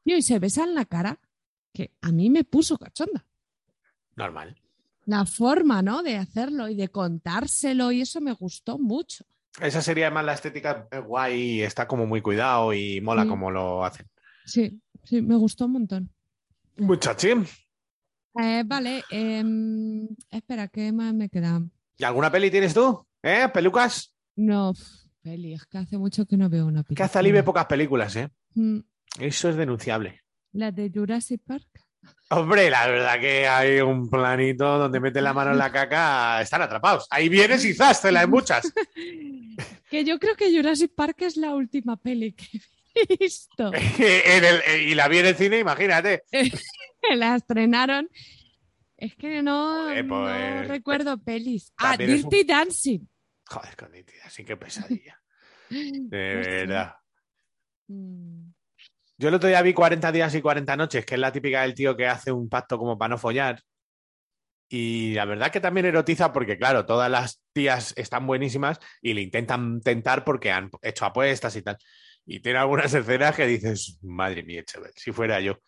Y se besan la cara, que a mí me puso cachonda. Normal. La forma, ¿no? De hacerlo y de contárselo, y eso me gustó mucho. Esa sería además la estética eh, guay, está como muy cuidado y mola Sí. como lo hacen. Sí, sí, me gustó un montón. Muchachín. Eh, vale, em, espera, ¿qué más me queda? ¿Y alguna peli tienes tú? ¿Eh? ¿Pelucas? No, peli, es que hace mucho que no veo una Que película. Azalí ve pocas películas, ¿eh? Mm, Eso es denunciable. La de Jurassic Park. Hombre, la verdad que hay un planito donde meten la mano en la caca, están atrapados. Ahí vienes y zas, te la hay muchas. Que yo creo que Jurassic Park es la última peli que he visto. En el- y la vi en el cine, imagínate. la estrenaron. Es que no, Joder, no pues, recuerdo pelis. Ah, un- Dirty Dancing. Joder, con nítida, sí que pesadilla. De No verdad. Mm, Yo el otro día vi 40 días y 40 noches, que es la típica del tío que hace un pacto como para no follar. Y la verdad que también erotiza porque, claro, todas las tías están buenísimas y le intentan tentar porque han hecho apuestas y tal. Y tiene algunas escenas que dices, madre mía, chaval, si fuera yo.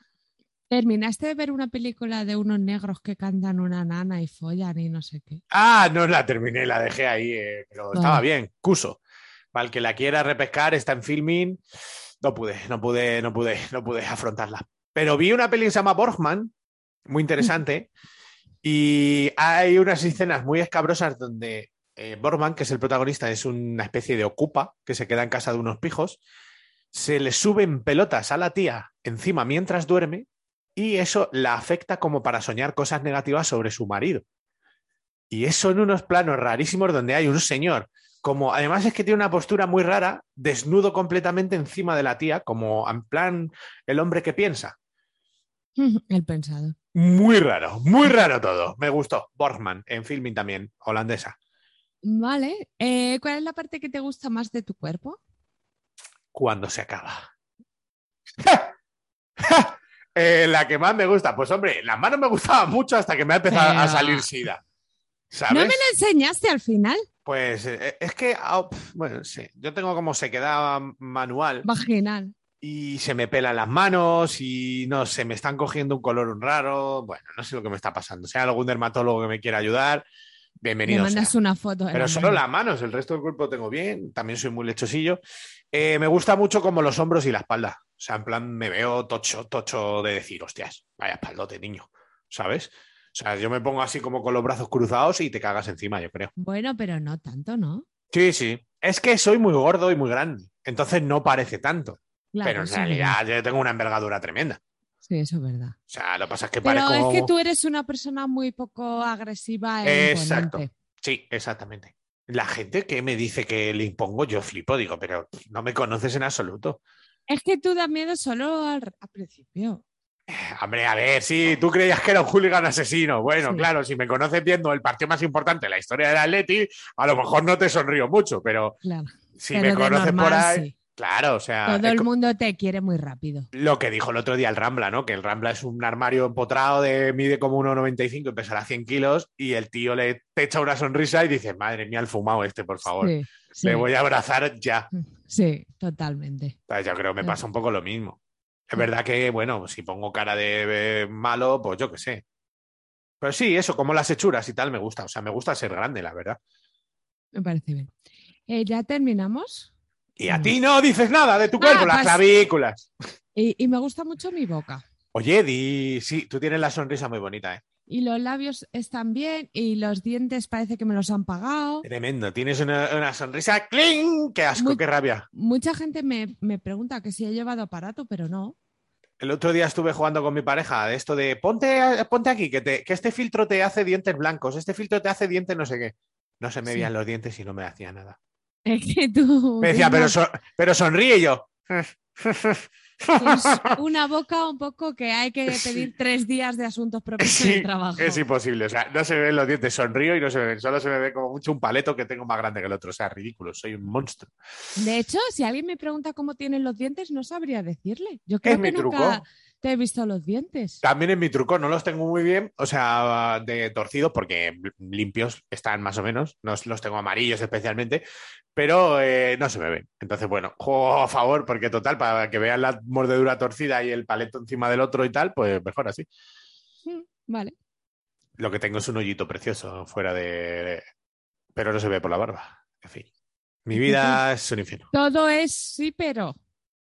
¿Terminaste de ver una película de unos negros que cantan una nana y follan y no sé qué? Ah, no la terminé, la dejé ahí, eh, pero Vale. estaba bien, Cuso. Para el que la quiera repescar, está en filming. No pude, no pude, no pude, no pude afrontarla. Pero vi una peli que se llama Borgman, muy interesante, y hay unas escenas muy escabrosas donde eh, Borgman, que es el protagonista, es una especie de ocupa que se queda en casa de unos pijos, se le suben pelotas a la tía encima mientras duerme y eso la afecta como para soñar cosas negativas sobre su marido. Y eso en unos planos rarísimos donde hay un señor, como además es que tiene una postura muy rara, desnudo completamente encima de la tía, como en plan el hombre que piensa. El pensado. Muy raro, muy raro todo. Me gustó. Borgman, en filming también, holandesa. Vale. eh, ¿Cuál es la parte que te gusta más de tu cuerpo? Cuando se acaba. Eh, la que más me gusta, pues hombre, las manos me gustaban mucho hasta que me ha empezado a salir sida. ¿Sabes? ¿No me lo enseñaste al final? Pues eh, es que, ah, bueno, sí, yo tengo como sequedad manual Vaginal. y se me pelan las manos y no sé, me están cogiendo un color raro. Bueno, no sé lo que me está pasando. Si hay algún dermatólogo que me quiera ayudar, Me bienvenido. mandas sea. una foto. Pero la solo mano. las manos, el resto del cuerpo tengo bien. También soy muy lechosillo. Eh, me gusta mucho como los hombros y la espalda. O sea, en plan, me veo tocho, tocho de decir, hostias, vaya espaldote, niño. ¿Sabes? O sea, yo me pongo así como con los brazos cruzados y te cagas encima, yo creo. Bueno, pero no tanto, ¿no? Sí, sí. Es que soy muy gordo y muy grande. Entonces no parece tanto. Claro, pero en realidad yo tengo una envergadura tremenda. Sí, eso es verdad. O sea, lo que pasa es que Pero parezco. es que tú eres una persona muy poco agresiva e Exacto. imponente. Sí, exactamente. La gente que me dice que le impongo, yo flipo, digo, pero no me conoces en absoluto. Es que tú das miedo solo al, al principio. Hombre, a ver, sí, tú creías que era un hooligan asesino. Bueno, Sí. claro, si me conoces viendo el partido más importante de la historia del Atleti, a lo mejor no te sonrío mucho, pero Claro. si Pero me conoces por ahí, sí. claro, o sea, Todo el mundo te quiere muy rápido. lo que dijo el otro día el Rambla, ¿no? Que el Rambla es un armario empotrado de mide como 1,95 y pesará 100 kilos y el tío le te echa una sonrisa y dice, madre mía, el fumado este, por favor. Sí, Le voy a abrazar ya. Sí, totalmente. Yo creo que me pasa un poco lo mismo. Es verdad que, bueno, si pongo cara de eh, malo, pues yo qué sé. Pero sí, eso, como las hechuras y tal, me gusta. O sea, me gusta ser grande, la verdad. Me parece bien. Eh, ¿Ya terminamos? Y a ti no dices nada de tu cuerpo, Ah, las pues- clavículas. Y, y me gusta mucho mi boca. Oye, di, sí, tú tienes la sonrisa muy bonita, ¿eh? Y los labios están bien y los dientes parece que me los han pagado. Tremendo. Tienes una, una sonrisa, ¡cling! ¡Qué asco, Muy- qué rabia! Mucha gente me, me pregunta que si he llevado aparato, pero no. El otro día estuve jugando con mi pareja de esto de ponte, ponte aquí, que, te, que este filtro te hace dientes blancos, este filtro te hace dientes no sé qué. No se me Sí. veían los dientes y no me hacía nada. Es que tú Me decía, pero, tienes so- pero sonríe yo. Tienes una boca un poco que hay que pedir tres días de asuntos propios en Sí, el trabajo. es imposible. O sea, no se me ven los dientes, sonrío y no se me ven. Solo se me ve como mucho un paleto que tengo más grande que el otro. O sea, ridículo, soy un monstruo. De hecho, si alguien me pregunta cómo tienen los dientes, no sabría decirle. Yo creo Es mi que nunca truco. Te he visto los dientes. También en mi truco no los tengo muy bien, o sea, de torcidos, porque limpios están más o menos. No los tengo amarillos especialmente, pero eh, no se me ven. Entonces, bueno, juego a favor, porque total, para que vean la mordedura torcida y el paleto encima del otro y tal, pues mejor así. Mm, Vale. Lo que tengo es un hoyito precioso fuera de. Pero no se ve por la barba. En fin. Mi vida es un infierno. Todo es sí, pero.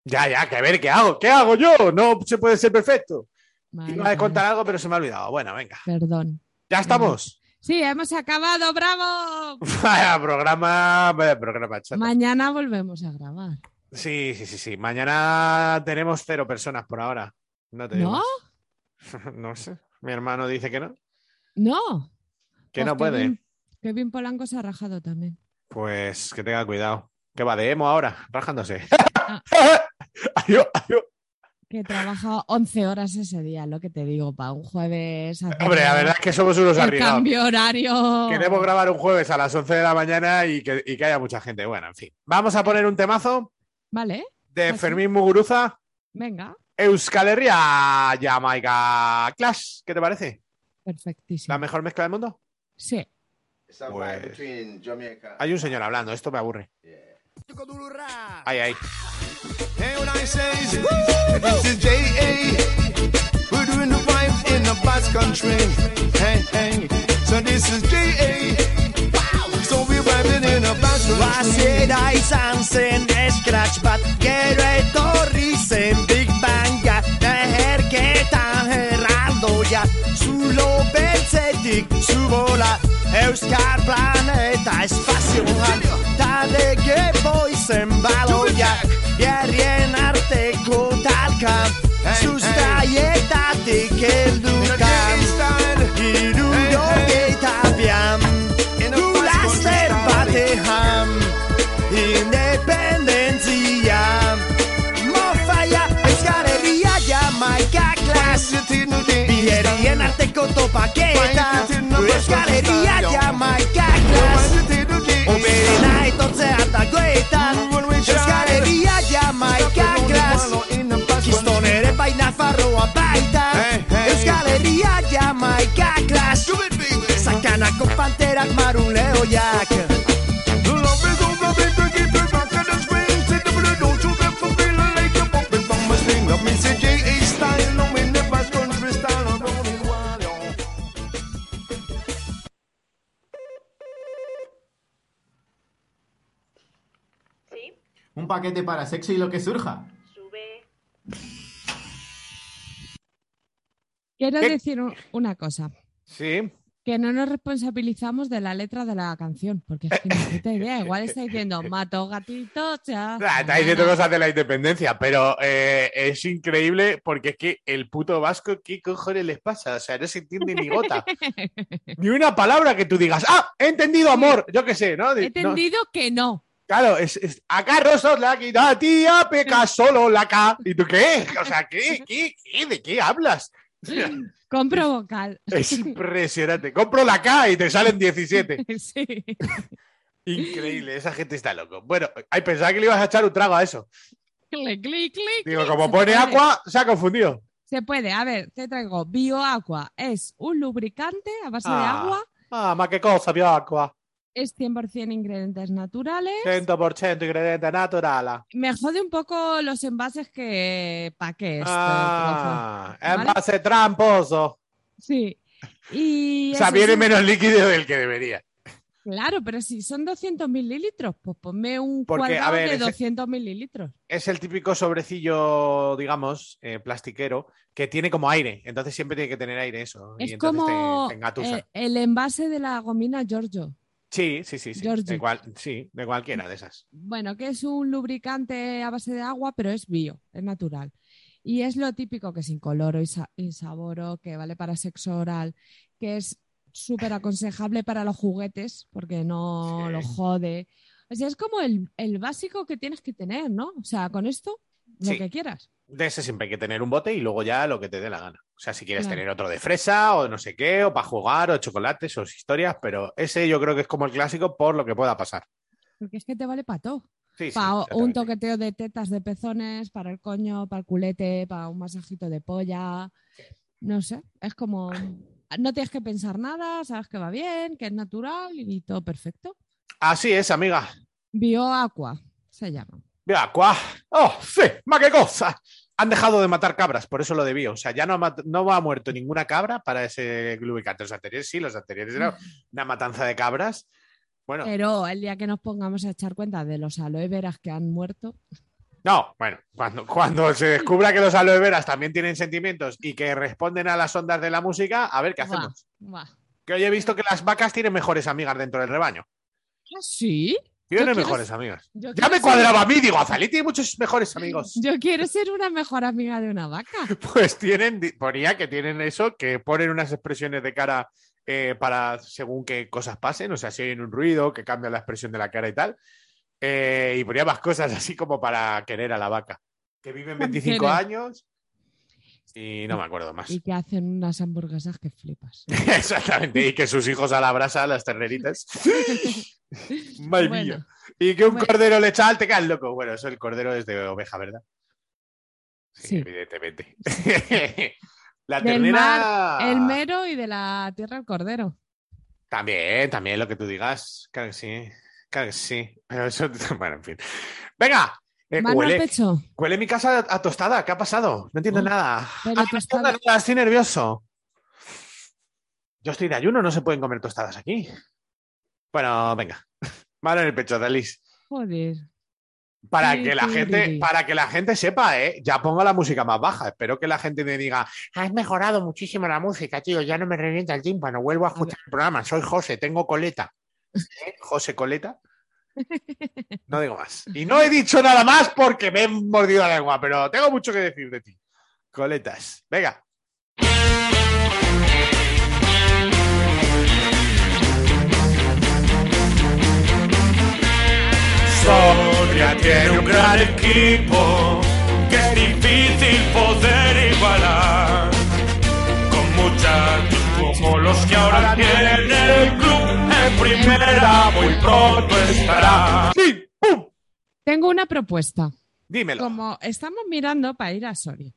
Ya, ya, que a ver, ¿qué hago? ¿Qué hago yo? No se puede ser perfecto. Vale, Iba a vale. contar algo, pero se me ha olvidado. Bueno, venga. Perdón. Ya estamos. Sí, hemos acabado, bravo. Vaya programa, vaya programa chato. Mañana volvemos a grabar. Sí, sí, sí, sí. Mañana tenemos cero personas por ahora. No te digo ¿No? más. no sé. Mi hermano dice que no. No. Que Pues no puede. Kevin, Kevin Polanco se ha rajado también. Pues que tenga cuidado. Que va de emo ahora, rajándose. Ah. Adiós, adiós. Que trabaja 11 horas ese día, lo que te digo, para un jueves. Hombre, la verdad es que somos unos arriesgados. cambio horario. Queremos grabar un jueves a las 11 de la mañana y que, y que haya mucha gente. Bueno, en fin. Vamos a poner un temazo Vale, de Así. Fermín Muguruza, venga. Euskal Herria, Jamaica Clash. ¿Qué te parece? Perfectísimo. ¿La mejor mezcla del mundo? Sí. Pues-. Hay un señor hablando, esto me aburre. Ay, ay. Hey, when I say, this is J.A. We're doing the vibe in the Basque country. Hey, hey. So this is J.A. So we're vibing in the Basque country. Wasiedaj sam syn, scratch but get gierę to risem, Big bang, Banga, na herkę tam heraldo ya. sulo bez Urritik zubola Euskar planeta espazioan Ta dege boizen baloiak Bierrien arteko talkan Sustraietatik eldukan Iruro geita bian Gulazter batean Independentzia. Mofaia Euskar herria jamaika klasitik nuke arteko topaketa Euskal Herria Jamaika klas Oberena paquete para sexo y lo que surja. sube. Quiero ¿Qué? decir un- una cosa. Sí. Que no nos responsabilizamos de la letra de la canción, porque es que no puta idea. Igual está diciendo mato gatito, cha. Ah, Está diciendo cosas de la independencia, pero eh, es increíble porque es que el puto vasco, ¿qué cojones les pasa? O sea, no se entiende ni gota. ni una palabra que tú digas, ¡ah! He entendido amor, yo qué sé, ¿no? De- He no. entendido que no. Claro, es, es acá Rosos la quita tía, peca solo la K. ¿Y tú qué? O sea, ¿qué? ¿Qué? ¿Qué? ¿De qué hablas? Compro vocal. Es impresionante. Compro la K y te salen 17. Sí. Increíble, esa gente está loco. Bueno, ay, pensaba que le ibas a echar un trago a eso. Clic, clic, clic, Digo, como pone agua, se ha confundido. Se puede. A ver, te traigo BioAqua. Es un lubricante a base de Ah. agua. Ah, ma qué cosa, agua. Es 100% ingredientes naturales. 100% ingrediente natural. Me jode un poco los envases que pa' qué este Ah, trozo, ¿vale? envase tramposo. Sí. Y O sea, viene sí, menos líquido del que debería. Claro, pero si son 200 mililitros, pues ponme un Porque, cuadrado ver, de ese- 200 mililitros. Es el típico sobrecillo, digamos, eh, plastiquero, que tiene como aire. Entonces siempre tiene que tener aire eso. y Es entonces como te, eh, el envase de la gomina Giorgio. Sí, sí, sí. sí. De, cual- sí, de cualquiera de esas. Bueno, que es un lubricante a base de agua, pero es bio, es natural. Y es lo típico que es incoloro, insaboro, que vale para sexo oral, que es súper aconsejable para los juguetes, porque no Sí. lo jode. O sea, es como el, el básico que tienes que tener, ¿no? O sea, con esto, lo Sí. que quieras. De ese siempre hay que tener un bote y luego ya lo que te dé la gana. O sea, si quieres Claro. tener otro de fresa o no sé qué, o para jugar, o chocolates, o historias, pero ese yo creo que es como el clásico por lo que pueda pasar. Porque es que te vale para todo. Sí, sí, Para un toqueteo de tetas de pezones, para el coño, para el culete, para un masajito de polla. No sé, es como. No tienes que pensar nada, sabes que va bien, que es natural y todo perfecto. Así es, amiga. Bioaqua se llama. Mira, cuá. ¡Oh, sí! ¡Ma qué cosa! Han dejado de matar cabras, por eso lo debía. O sea, ya no ha, no ha muerto ninguna cabra para ese lubricante. Los anteriores sí, los anteriores era una matanza de cabras. Bueno, Pero el día que nos pongamos a echar cuenta de los aloe veras que han muerto, no, bueno, cuando, cuando se descubra que los aloe veras también tienen sentimientos y que responden a las ondas de la música, a ver qué hacemos. buah. Que hoy he visto que las vacas tienen mejores amigas dentro del rebaño. ¿Ah, ¿Sí? Tienen quiero- mejores amigas. yo Ya me ser- cuadraba a mí, digo, Azalí tiene muchos mejores amigos. Yo quiero ser una mejor amiga de una vaca. Pues tienen, ponía que tienen eso, que ponen unas expresiones de cara eh, para según qué cosas pasen, o sea, si hay un ruido, que cambia la expresión de la cara y tal. Eh, y ponía más cosas así como para querer a la vaca. Que viven 25 Querer. años y no me acuerdo más. Y que hacen unas hamburguesas que flipas. Exactamente, y que sus hijos a la brasa, las terneritas. Madre Bueno, mía. Y que un bueno. cordero le echa al te caes loco. Bueno, eso el cordero es de oveja, ¿verdad? Sí, Sí. evidentemente. La Del ternera. mar, el mero y de la tierra el cordero. También, también lo que tú digas. Claro que sí. Claro que sí. Pero eso. Bueno, en fin. Venga. Eh, Mano al huele, pecho. huele mi casa a tostada. ¿Qué ha pasado? No entiendo Oh, nada. pero Ah, tostada- nada, Estoy nervioso. Yo estoy de ayuno, no se pueden comer tostadas aquí. Bueno, venga. Mano en el pecho, Delis. Joder. Para que la gente, para que la gente sepa, ¿eh? Ya pongo la música más baja. Espero que la gente me diga, has mejorado muchísimo la música, tío. Ya no me revienta el tímpano. Vuelvo a escuchar el programa. Soy José, tengo coleta. ¿Eh? José Coleta. No digo más. Y no he dicho nada más porque me he mordido la lengua, pero tengo mucho que decir de ti. Coletas. Venga. Soria tiene un gran equipo que es difícil poder igualar. Con muchachos como los que ahora tienen el club en primera, muy pronto estará. ¡Sí! ¡Pum! Tengo una propuesta. Dímelo. Como estamos mirando para ir a Soria.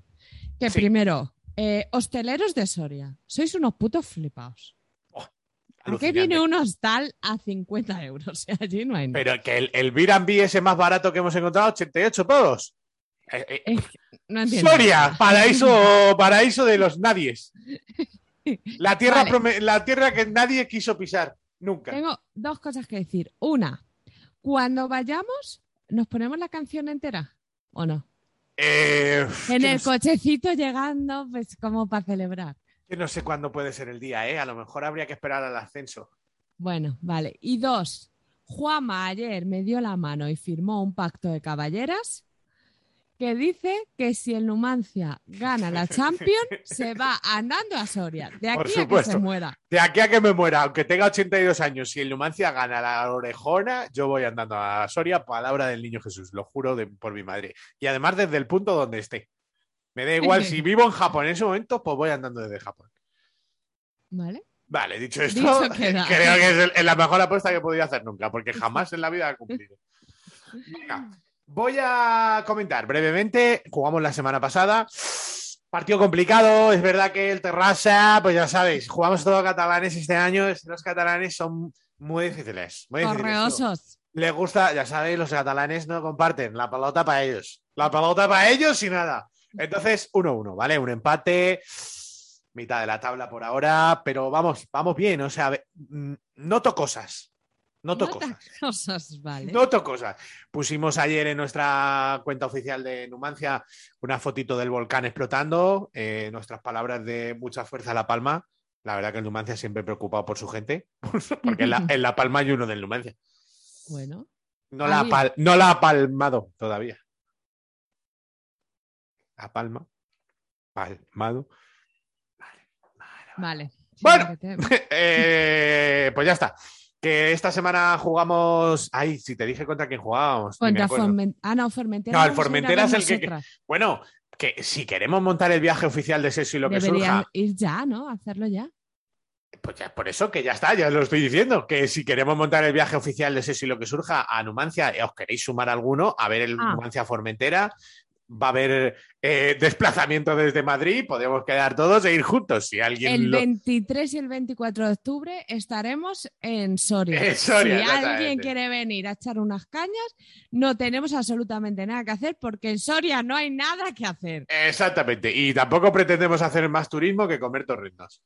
Que Sí. primero, eh, hosteleros de Soria, sois unos putos flipaos. ¿A qué Alucinante. viene un hostal a 50 euros? Allí no hay nada. Pero que el, el B&B ese más barato que hemos encontrado, 88 pavos. Eh, eh, no entiendo. Soria, paraíso, paraíso de los nadies. La tierra, Vale. la tierra que nadie quiso pisar, nunca. Tengo dos cosas que decir. Una, cuando vayamos, ¿nos ponemos la canción entera o no? Eh, En el no sé- cochecito llegando, pues como para celebrar. que no sé cuándo puede ser el día, ¿eh? A lo mejor habría que esperar al ascenso. Bueno, vale. Y dos, Juanma ayer me dio la mano y firmó un pacto de caballeras que dice que si el Numancia gana la Champions, se va andando a Soria. De aquí a que se muera. De aquí a que me muera, aunque tenga 82 años, si el Numancia gana la orejona, yo voy andando a Soria, palabra del niño Jesús, lo juro de- por mi madre. Y además desde el punto donde esté. Me da igual, si vivo en Japón en ese momento, pues voy andando desde Japón. ¿Vale? Vale, dicho esto, Dicho creo que es, el- la mejor apuesta que he podido hacer nunca, porque jamás en la vida he cumplido. Venga, voy a comentar brevemente. Jugamos la semana pasada. Partido complicado, es verdad que el Terrassa, pues ya sabéis, jugamos todos catalanes este año. Los catalanes son muy difíciles. Muy difíciles. Correosos. Les gusta, ya sabéis, los catalanes no comparten la pelota para ellos. La pelota para ellos y nada. Entonces, 1-1, ¿vale? Un empate, mitad de la tabla por ahora, pero vamos, vamos bien. O sea, mm, noto cosas. Noto Nota cosas. cosas, vale. Noto cosas. Pusimos ayer en nuestra cuenta oficial de Numancia una fotito del volcán explotando. eh, nuestras palabras de mucha fuerza a La Palma. La verdad que el Numancia siempre preocupado por su gente, porque en la, en La Palma hay uno del Numancia. Bueno, No la, pal- no la ha palmado todavía. La palma. Palmado. vale. Bueno. Siguiente. Eh, pues ya está. Que esta semana jugamos. Ay, si te dije contra quién jugábamos. Contra. Formentera. Ah, no, Formentera. No, el Formentera es el que-. Bueno, que si queremos montar el viaje oficial de Sexo y lo que surja, ir ya, ¿no? Hacerlo ya. pues ya por eso que ya está, ya lo estoy diciendo. Que si queremos montar el viaje oficial de Sexo y lo que surja a Numancia, eh, os queréis sumar alguno, a ver el Ah. Numancia Formentera. Va a haber eh, desplazamiento desde Madrid, podemos quedar todos e ir juntos. Si alguien El lo- 23 y el 24 de octubre estaremos en Soria. En Soria, si alguien quiere venir a echar unas cañas, no tenemos absolutamente nada que hacer porque en Soria no hay nada que hacer. Exactamente. Y tampoco pretendemos hacer más turismo que comer torrendos.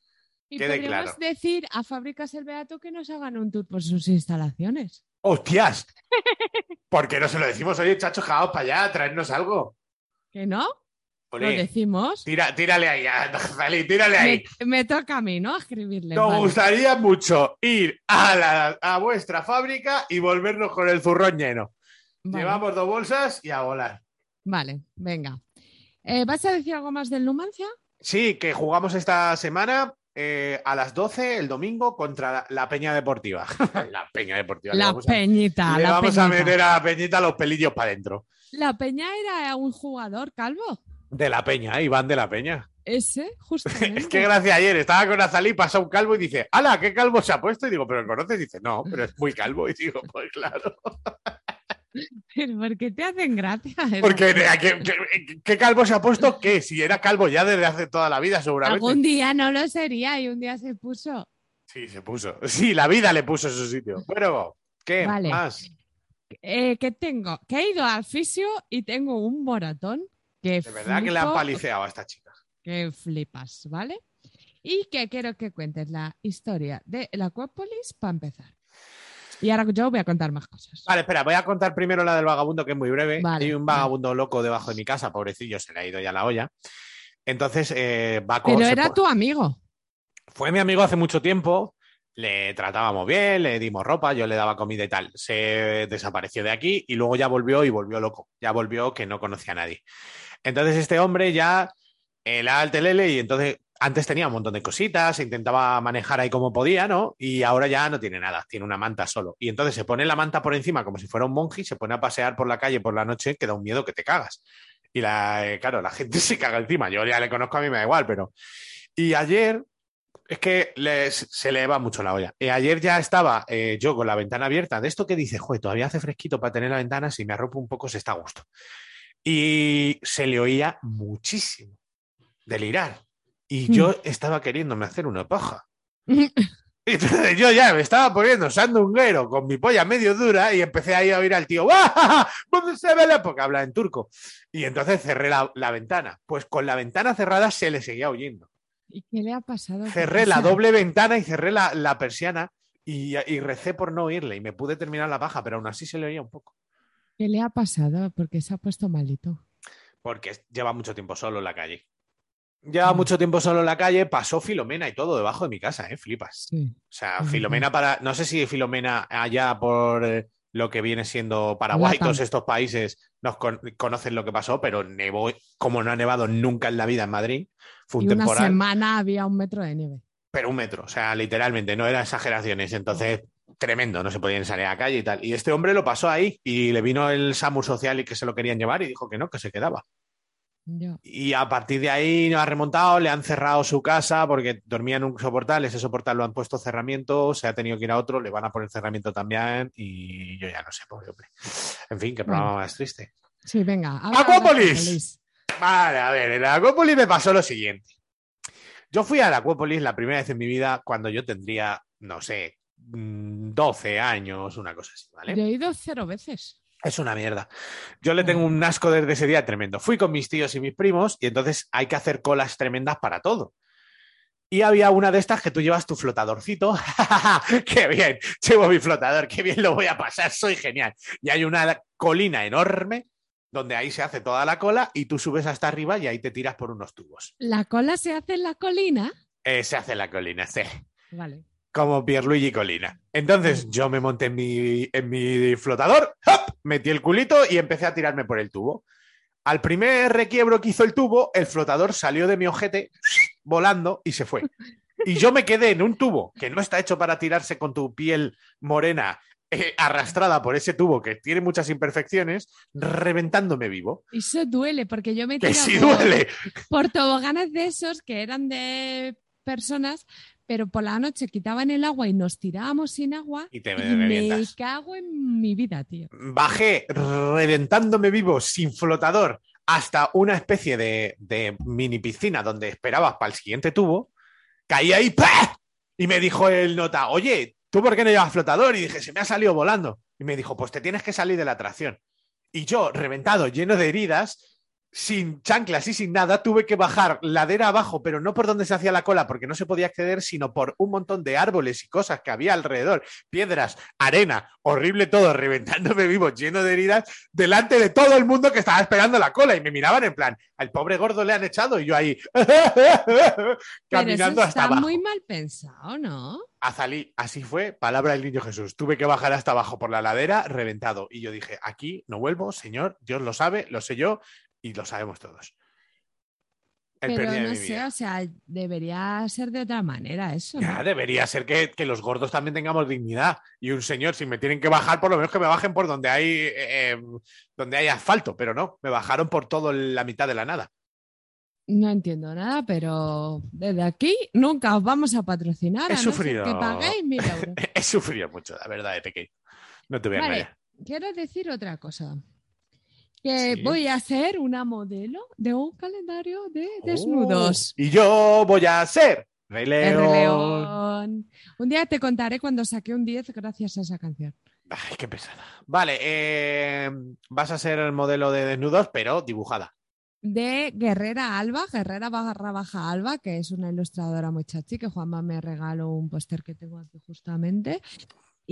Y Quede podríamos claro. decir a Fábricas El Beato que nos hagan un tour por sus instalaciones. ¡Hostias! ¿Por qué no se lo decimos? Oye, chacho, jaos para allá, traernos algo. ¿Que no? Lo decimos. tira- tírale ahí, Zali, tírale ahí. Me, me toca a mí, ¿no? Escribirle. Nos vale. gustaría mucho ir a, la- a vuestra fábrica y volvernos con el zurrón lleno. Vale. Llevamos dos bolsas y a volar. Vale, venga. Eh, ¿Vas a decir algo más del Numancia? Sí, que jugamos esta semana eh, a las 12 el domingo contra la, la Peña Deportiva. la Peña Deportiva. le La vamos a- Peñita. le la vamos a meter a la Peñita los pelillos para adentro. La Peña era un jugador calvo. De la Peña, Iván de la Peña. Ese, justamente. Es que gracias ayer estaba con Azalí, pasa un calvo y dice, ¡Hala, qué calvo se ha puesto! Y digo, ¿pero lo conoces? Y dice, no, pero es muy calvo. Y digo, pues claro. Pero ¿por qué te hacen gracia? Porque cosas? ¿qué, qué- qué calvo se ha puesto? ¿Qué? Si era calvo ya desde hace toda la vida, seguramente. Algún día no lo sería y un día se puso. Sí, se puso. Sí, la vida le puso en su sitio. Bueno, ¿qué Vale. más? Eh, que tengo, que he ido al fisio y tengo un moratón que De verdad que le han paliceado a esta chica. que flipas, ¿vale? Y que quiero que cuentes la historia de la Acuópolis para empezar. Y ahora yo voy a contar más cosas. Vale, espera, voy a contar primero la del vagabundo, que es muy breve. Vale, Hay un vagabundo loco debajo de mi casa, pobrecillo, se le ha ido ya la olla. Entonces, eh, va con. Pero era tu amigo. Fue mi amigo hace mucho tiempo, le tratábamos bien, le dimos ropa, yo le daba comida y tal. Se desapareció de aquí y luego ya volvió y volvió loco. Ya volvió que no conocía a nadie. Entonces este hombre ya el telele y entonces antes tenía un montón de cositas, se intentaba manejar ahí como podía, ¿no? Y ahora ya no tiene nada, tiene una manta solo. Y entonces se pone la manta por encima como si fuera un monje y se pone a pasear por la calle por la noche que da un miedo que te cagas. Y la, eh, claro, la gente se caga encima. Yo ya le conozco, a mí me da igual, pero... Y ayer es que se le va mucho la olla. Eh, ayer ya estaba eh, yo con la ventana abierta. De esto que dice, joder, todavía hace fresquito para tener la ventana, si me arropo un poco se está a gusto. Y se le oía muchísimo delirar. Y yo estaba queriéndome hacer una paja. Y entonces yo ya me estaba poniendo sandunguero con mi polla medio dura y empecé ahí a oír al tío. ¿Dónde se ve la-?" Porque habla en turco. Y entonces cerré la, la ventana. Pues con la ventana cerrada se le seguía oyendo. ¿Y qué le ha pasado? Cerré la doble ventana y cerré la, la persiana y, y recé por no oírle y me pude terminar la paja, pero aún así se le oía un poco. ¿Qué le ha pasado? Porque se ha puesto malito. Porque lleva mucho tiempo solo en la calle. Lleva mucho tiempo solo en la calle, pasó Filomena y todo debajo de mi casa, ¿eh? Flipas. Sí. O sea. Filomena para. No sé si Filomena allá por eh, lo que viene siendo Paraguay, Latam. todos estos países nos con- conocen lo que pasó, pero nevó como no ha nevado nunca en la vida en Madrid. Fue un Y una temporal, semana había un metro de nieve. pero un metro. O sea, literalmente, no eran exageraciones. Entonces, tremendo, no se podían salir a la calle y tal. Y este hombre lo pasó ahí y le vino el SAMU social y que se lo querían llevar y dijo que no, que se quedaba. Y a partir de ahí no ha remontado, le han cerrado su casa porque dormía en un soportal, ese soportal lo han puesto cerramiento, se ha tenido que ir a otro, le van a poner cerramiento también y yo ya no sé, pobre hombre. En fin, qué programa Bueno. más triste. Sí, venga. ¡Acuópolis! Vale, a ver, en la Acuópolis me pasó lo siguiente. Yo fui a la Acuópolis la primera vez en mi vida cuando yo tendría, no sé, mm, 12 años, una cosa así, ¿vale? Yo he ido cero veces. Es una mierda. Yo le tengo un asco desde ese día tremendo. Fui con mis tíos y mis primos y entonces hay que hacer colas tremendas para todo. Y había una de estas que tú llevas tu flotadorcito. ¡Qué bien! Llevo mi flotador, qué bien lo voy a pasar, soy genial. Y hay una colina enorme donde ahí se hace toda la cola y tú subes hasta arriba y ahí te tiras por unos tubos. La cola se hace en la colina. Eh, se hace la colina, sí. Vale. Como Pierluigi Colina. Entonces yo me monté en mi, en mi flotador, ¡hop! metí el culito y empecé a tirarme por el tubo. Al primer requiebro que hizo el tubo, el flotador salió de mi ojete volando y se fue. Y yo me quedé en un tubo que no está hecho para tirarse con tu piel morena eh, arrastrada por ese tubo que tiene muchas imperfecciones, reventándome vivo. Y eso duele porque yo me sí por- duele. por toboganes de esos que eran de personas, pero por la noche quitaban el agua y nos tirábamos sin agua. Y te y me cago en mi vida, tío. bajé reventándome vivo sin flotador hasta una especie de, de mini piscina donde esperabas para el siguiente tubo, caí ahí ¡pah! y me dijo el nota, oye, ¿tú por qué no llevas flotador? Y dije, se me ha salido volando. Y me dijo, pues te tienes que salir de la atracción. Y yo, reventado, lleno de heridas, sin chanclas y sin nada, tuve que bajar ladera abajo, pero no por donde se hacía la cola, porque no se podía acceder, sino por un montón de árboles y cosas que había alrededor, piedras, arena, horrible todo, reventándome vivo, lleno de heridas, delante de todo el mundo que estaba esperando la cola y me miraban en plan, al pobre gordo le han echado y yo ahí Pero caminando eso hasta está abajo. muy mal pensado, ¿no? Azalí, así fue, palabra del niño Jesús. Tuve que bajar hasta abajo por la ladera, reventado. Y yo dije, aquí no vuelvo, señor, Dios lo sabe, lo sé yo y lo sabemos todos. El Pero no sé, o sea, debería ser de otra manera eso. Ya, ¿no? debería ser que, que los gordos también tengamos dignidad. Y un señor, si me tienen que bajar, por lo menos que me bajen por donde hay, eh, eh, donde hay asfalto. Pero no, me bajaron por todo la mitad de la nada. No entiendo nada, pero desde aquí nunca os vamos a patrocinar. He a no ser sufrido. que paguéis mil euros. He sufrido mucho, la verdad, de pequeño. No te voy a Vale. quiero decir otra cosa. Que Sí. voy a ser una modelo de un calendario de desnudos. Oh, y yo voy a ser Rey León. Rey León. Un día te contaré cuando saqué un 10 gracias a esa canción. Ay, qué pesada. Vale, eh, vas a ser el modelo de desnudos, pero dibujada. De Guerrera Alba, Guerrera barra baja Alba, que es una ilustradora muy chachi, que Juanma me regaló un póster que tengo aquí justamente.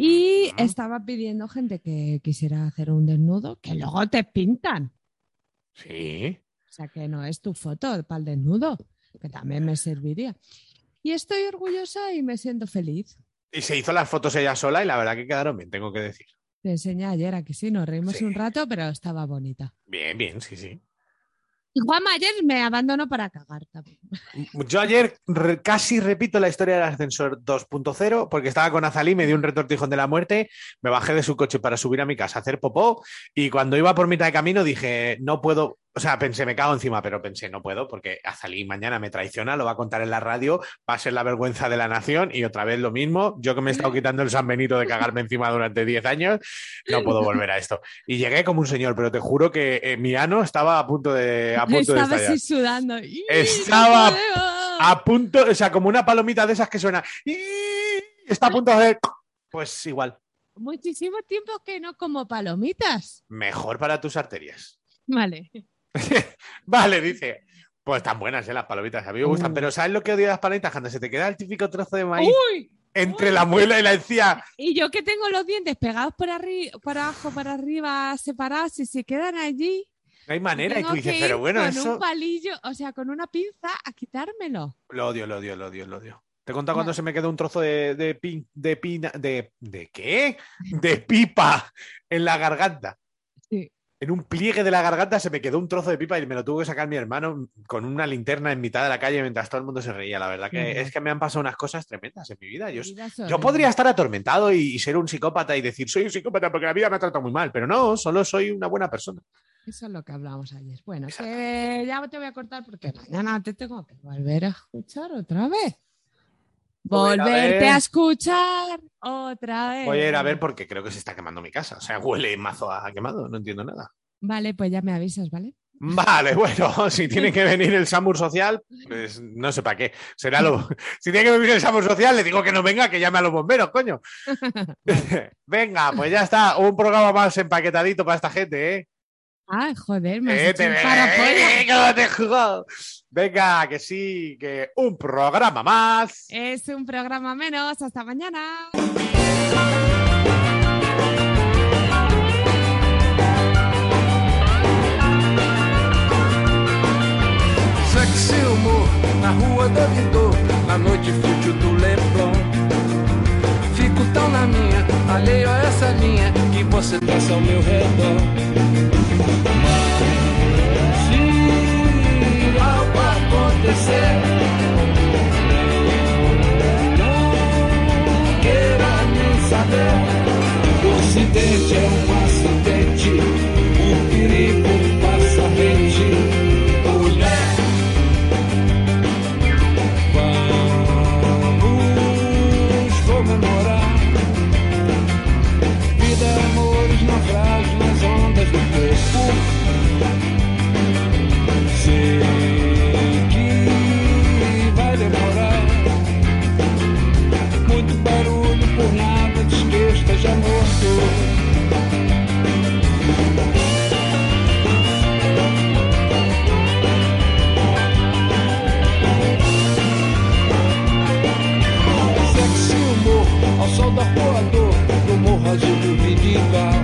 Y estaba pidiendo gente que quisiera hacer un desnudo, que luego te pintan. Sí. O sea, que no es tu foto para el desnudo, que también me serviría. Y estoy orgullosa y me siento feliz. Y se hizo las fotos ella sola y la verdad que quedaron bien, tengo que decir. Te enseñé ayer aquí sí, nos reímos Sí. un rato, pero estaba bonita. Bien, bien, sí, sí. Y Juanma ayer me abandonó para cagar también. Yo ayer casi repito la historia del ascensor 2.0 porque estaba con Azalí, me dio un retortijón de la muerte, me bajé de su coche para subir a mi casa a hacer popó y cuando iba por mitad de camino dije, no puedo, o sea, pensé, me cago encima, pero pensé, no puedo porque Azalí mañana me traiciona, lo va a contar en la radio, va a ser la vergüenza de la nación y otra vez lo mismo, yo que me he estado quitando el San Benito de cagarme encima durante 10 años, no puedo volver a esto. Y llegué como un señor, pero te juro que eh, mi ano estaba a punto de, a punto de Estaba estallar. así sudando. ¡Y, Estaba! A punto, o sea, como una palomita de esas que suena. Está a punto de hacer. Pues igual. Muchísimo tiempo que no como palomitas. Mejor para tus arterias. Vale. Vale, dice. Pues tan buenas, ¿eh? Las palomitas. A mí me gustan. Uh. Pero ¿sabes lo que odio de las palomitas? Cuando se te queda el típico trozo de maíz ¡Uy! entre la muela y la encía. Y yo que tengo los dientes pegados por, arriba, por abajo, por arriba, separados, y se quedan allí. No hay manera. Y tú dices, que pero bueno, con eso. un palillo, o sea, con una pinza a quitármelo. Lo odio, lo odio, lo odio, lo odio. ¿Te he contado cuando Ya. se me quedó un trozo de, de, pin- de pina. De, ¿De qué? De pipa en la garganta. Sí. En un pliegue de la garganta se me quedó un trozo de pipa y me lo tuvo que sacar mi hermano con una linterna en mitad de la calle mientras todo el mundo se reía. La verdad que es que me han pasado unas cosas tremendas en mi vida. Yo, Vida yo podría estar atormentado y, y ser un psicópata y decir soy un psicópata porque la vida me ha tratado muy mal, pero no, solo soy una buena persona. Eso es lo que hablábamos ayer. Bueno, que ya te voy a cortar porque mañana te tengo que volver a escuchar otra vez. A Volverte ver. a escuchar otra vez. Voy a ir a ver porque creo que se está quemando mi casa. O sea, huele mazo a quemado, no entiendo nada. Vale, pues ya me avisas, ¿vale? Vale, bueno, si tiene que venir el Samur Social, pues no sé para qué. Será lo. Si tiene que venir el Samur Social, le digo que no venga, que llame a los bomberos, coño. venga, pues ya está. Un programa más empaquetadito para esta gente, ¿eh? Ay, joder, me has Eh, hecho un eh, ¿cómo te he jugado? Venga, que sí, que un programa más. Es un programa menos. Hasta mañana. Sexy humor na rua da Vidor, na noite fútil do Leblon. Fico tão na minha, alheio a essa linha que você dança ao meu redor. Se algo acontecer, não queira nem saber. O acidente é um acidente, toda da voador do morro azul do Biriba.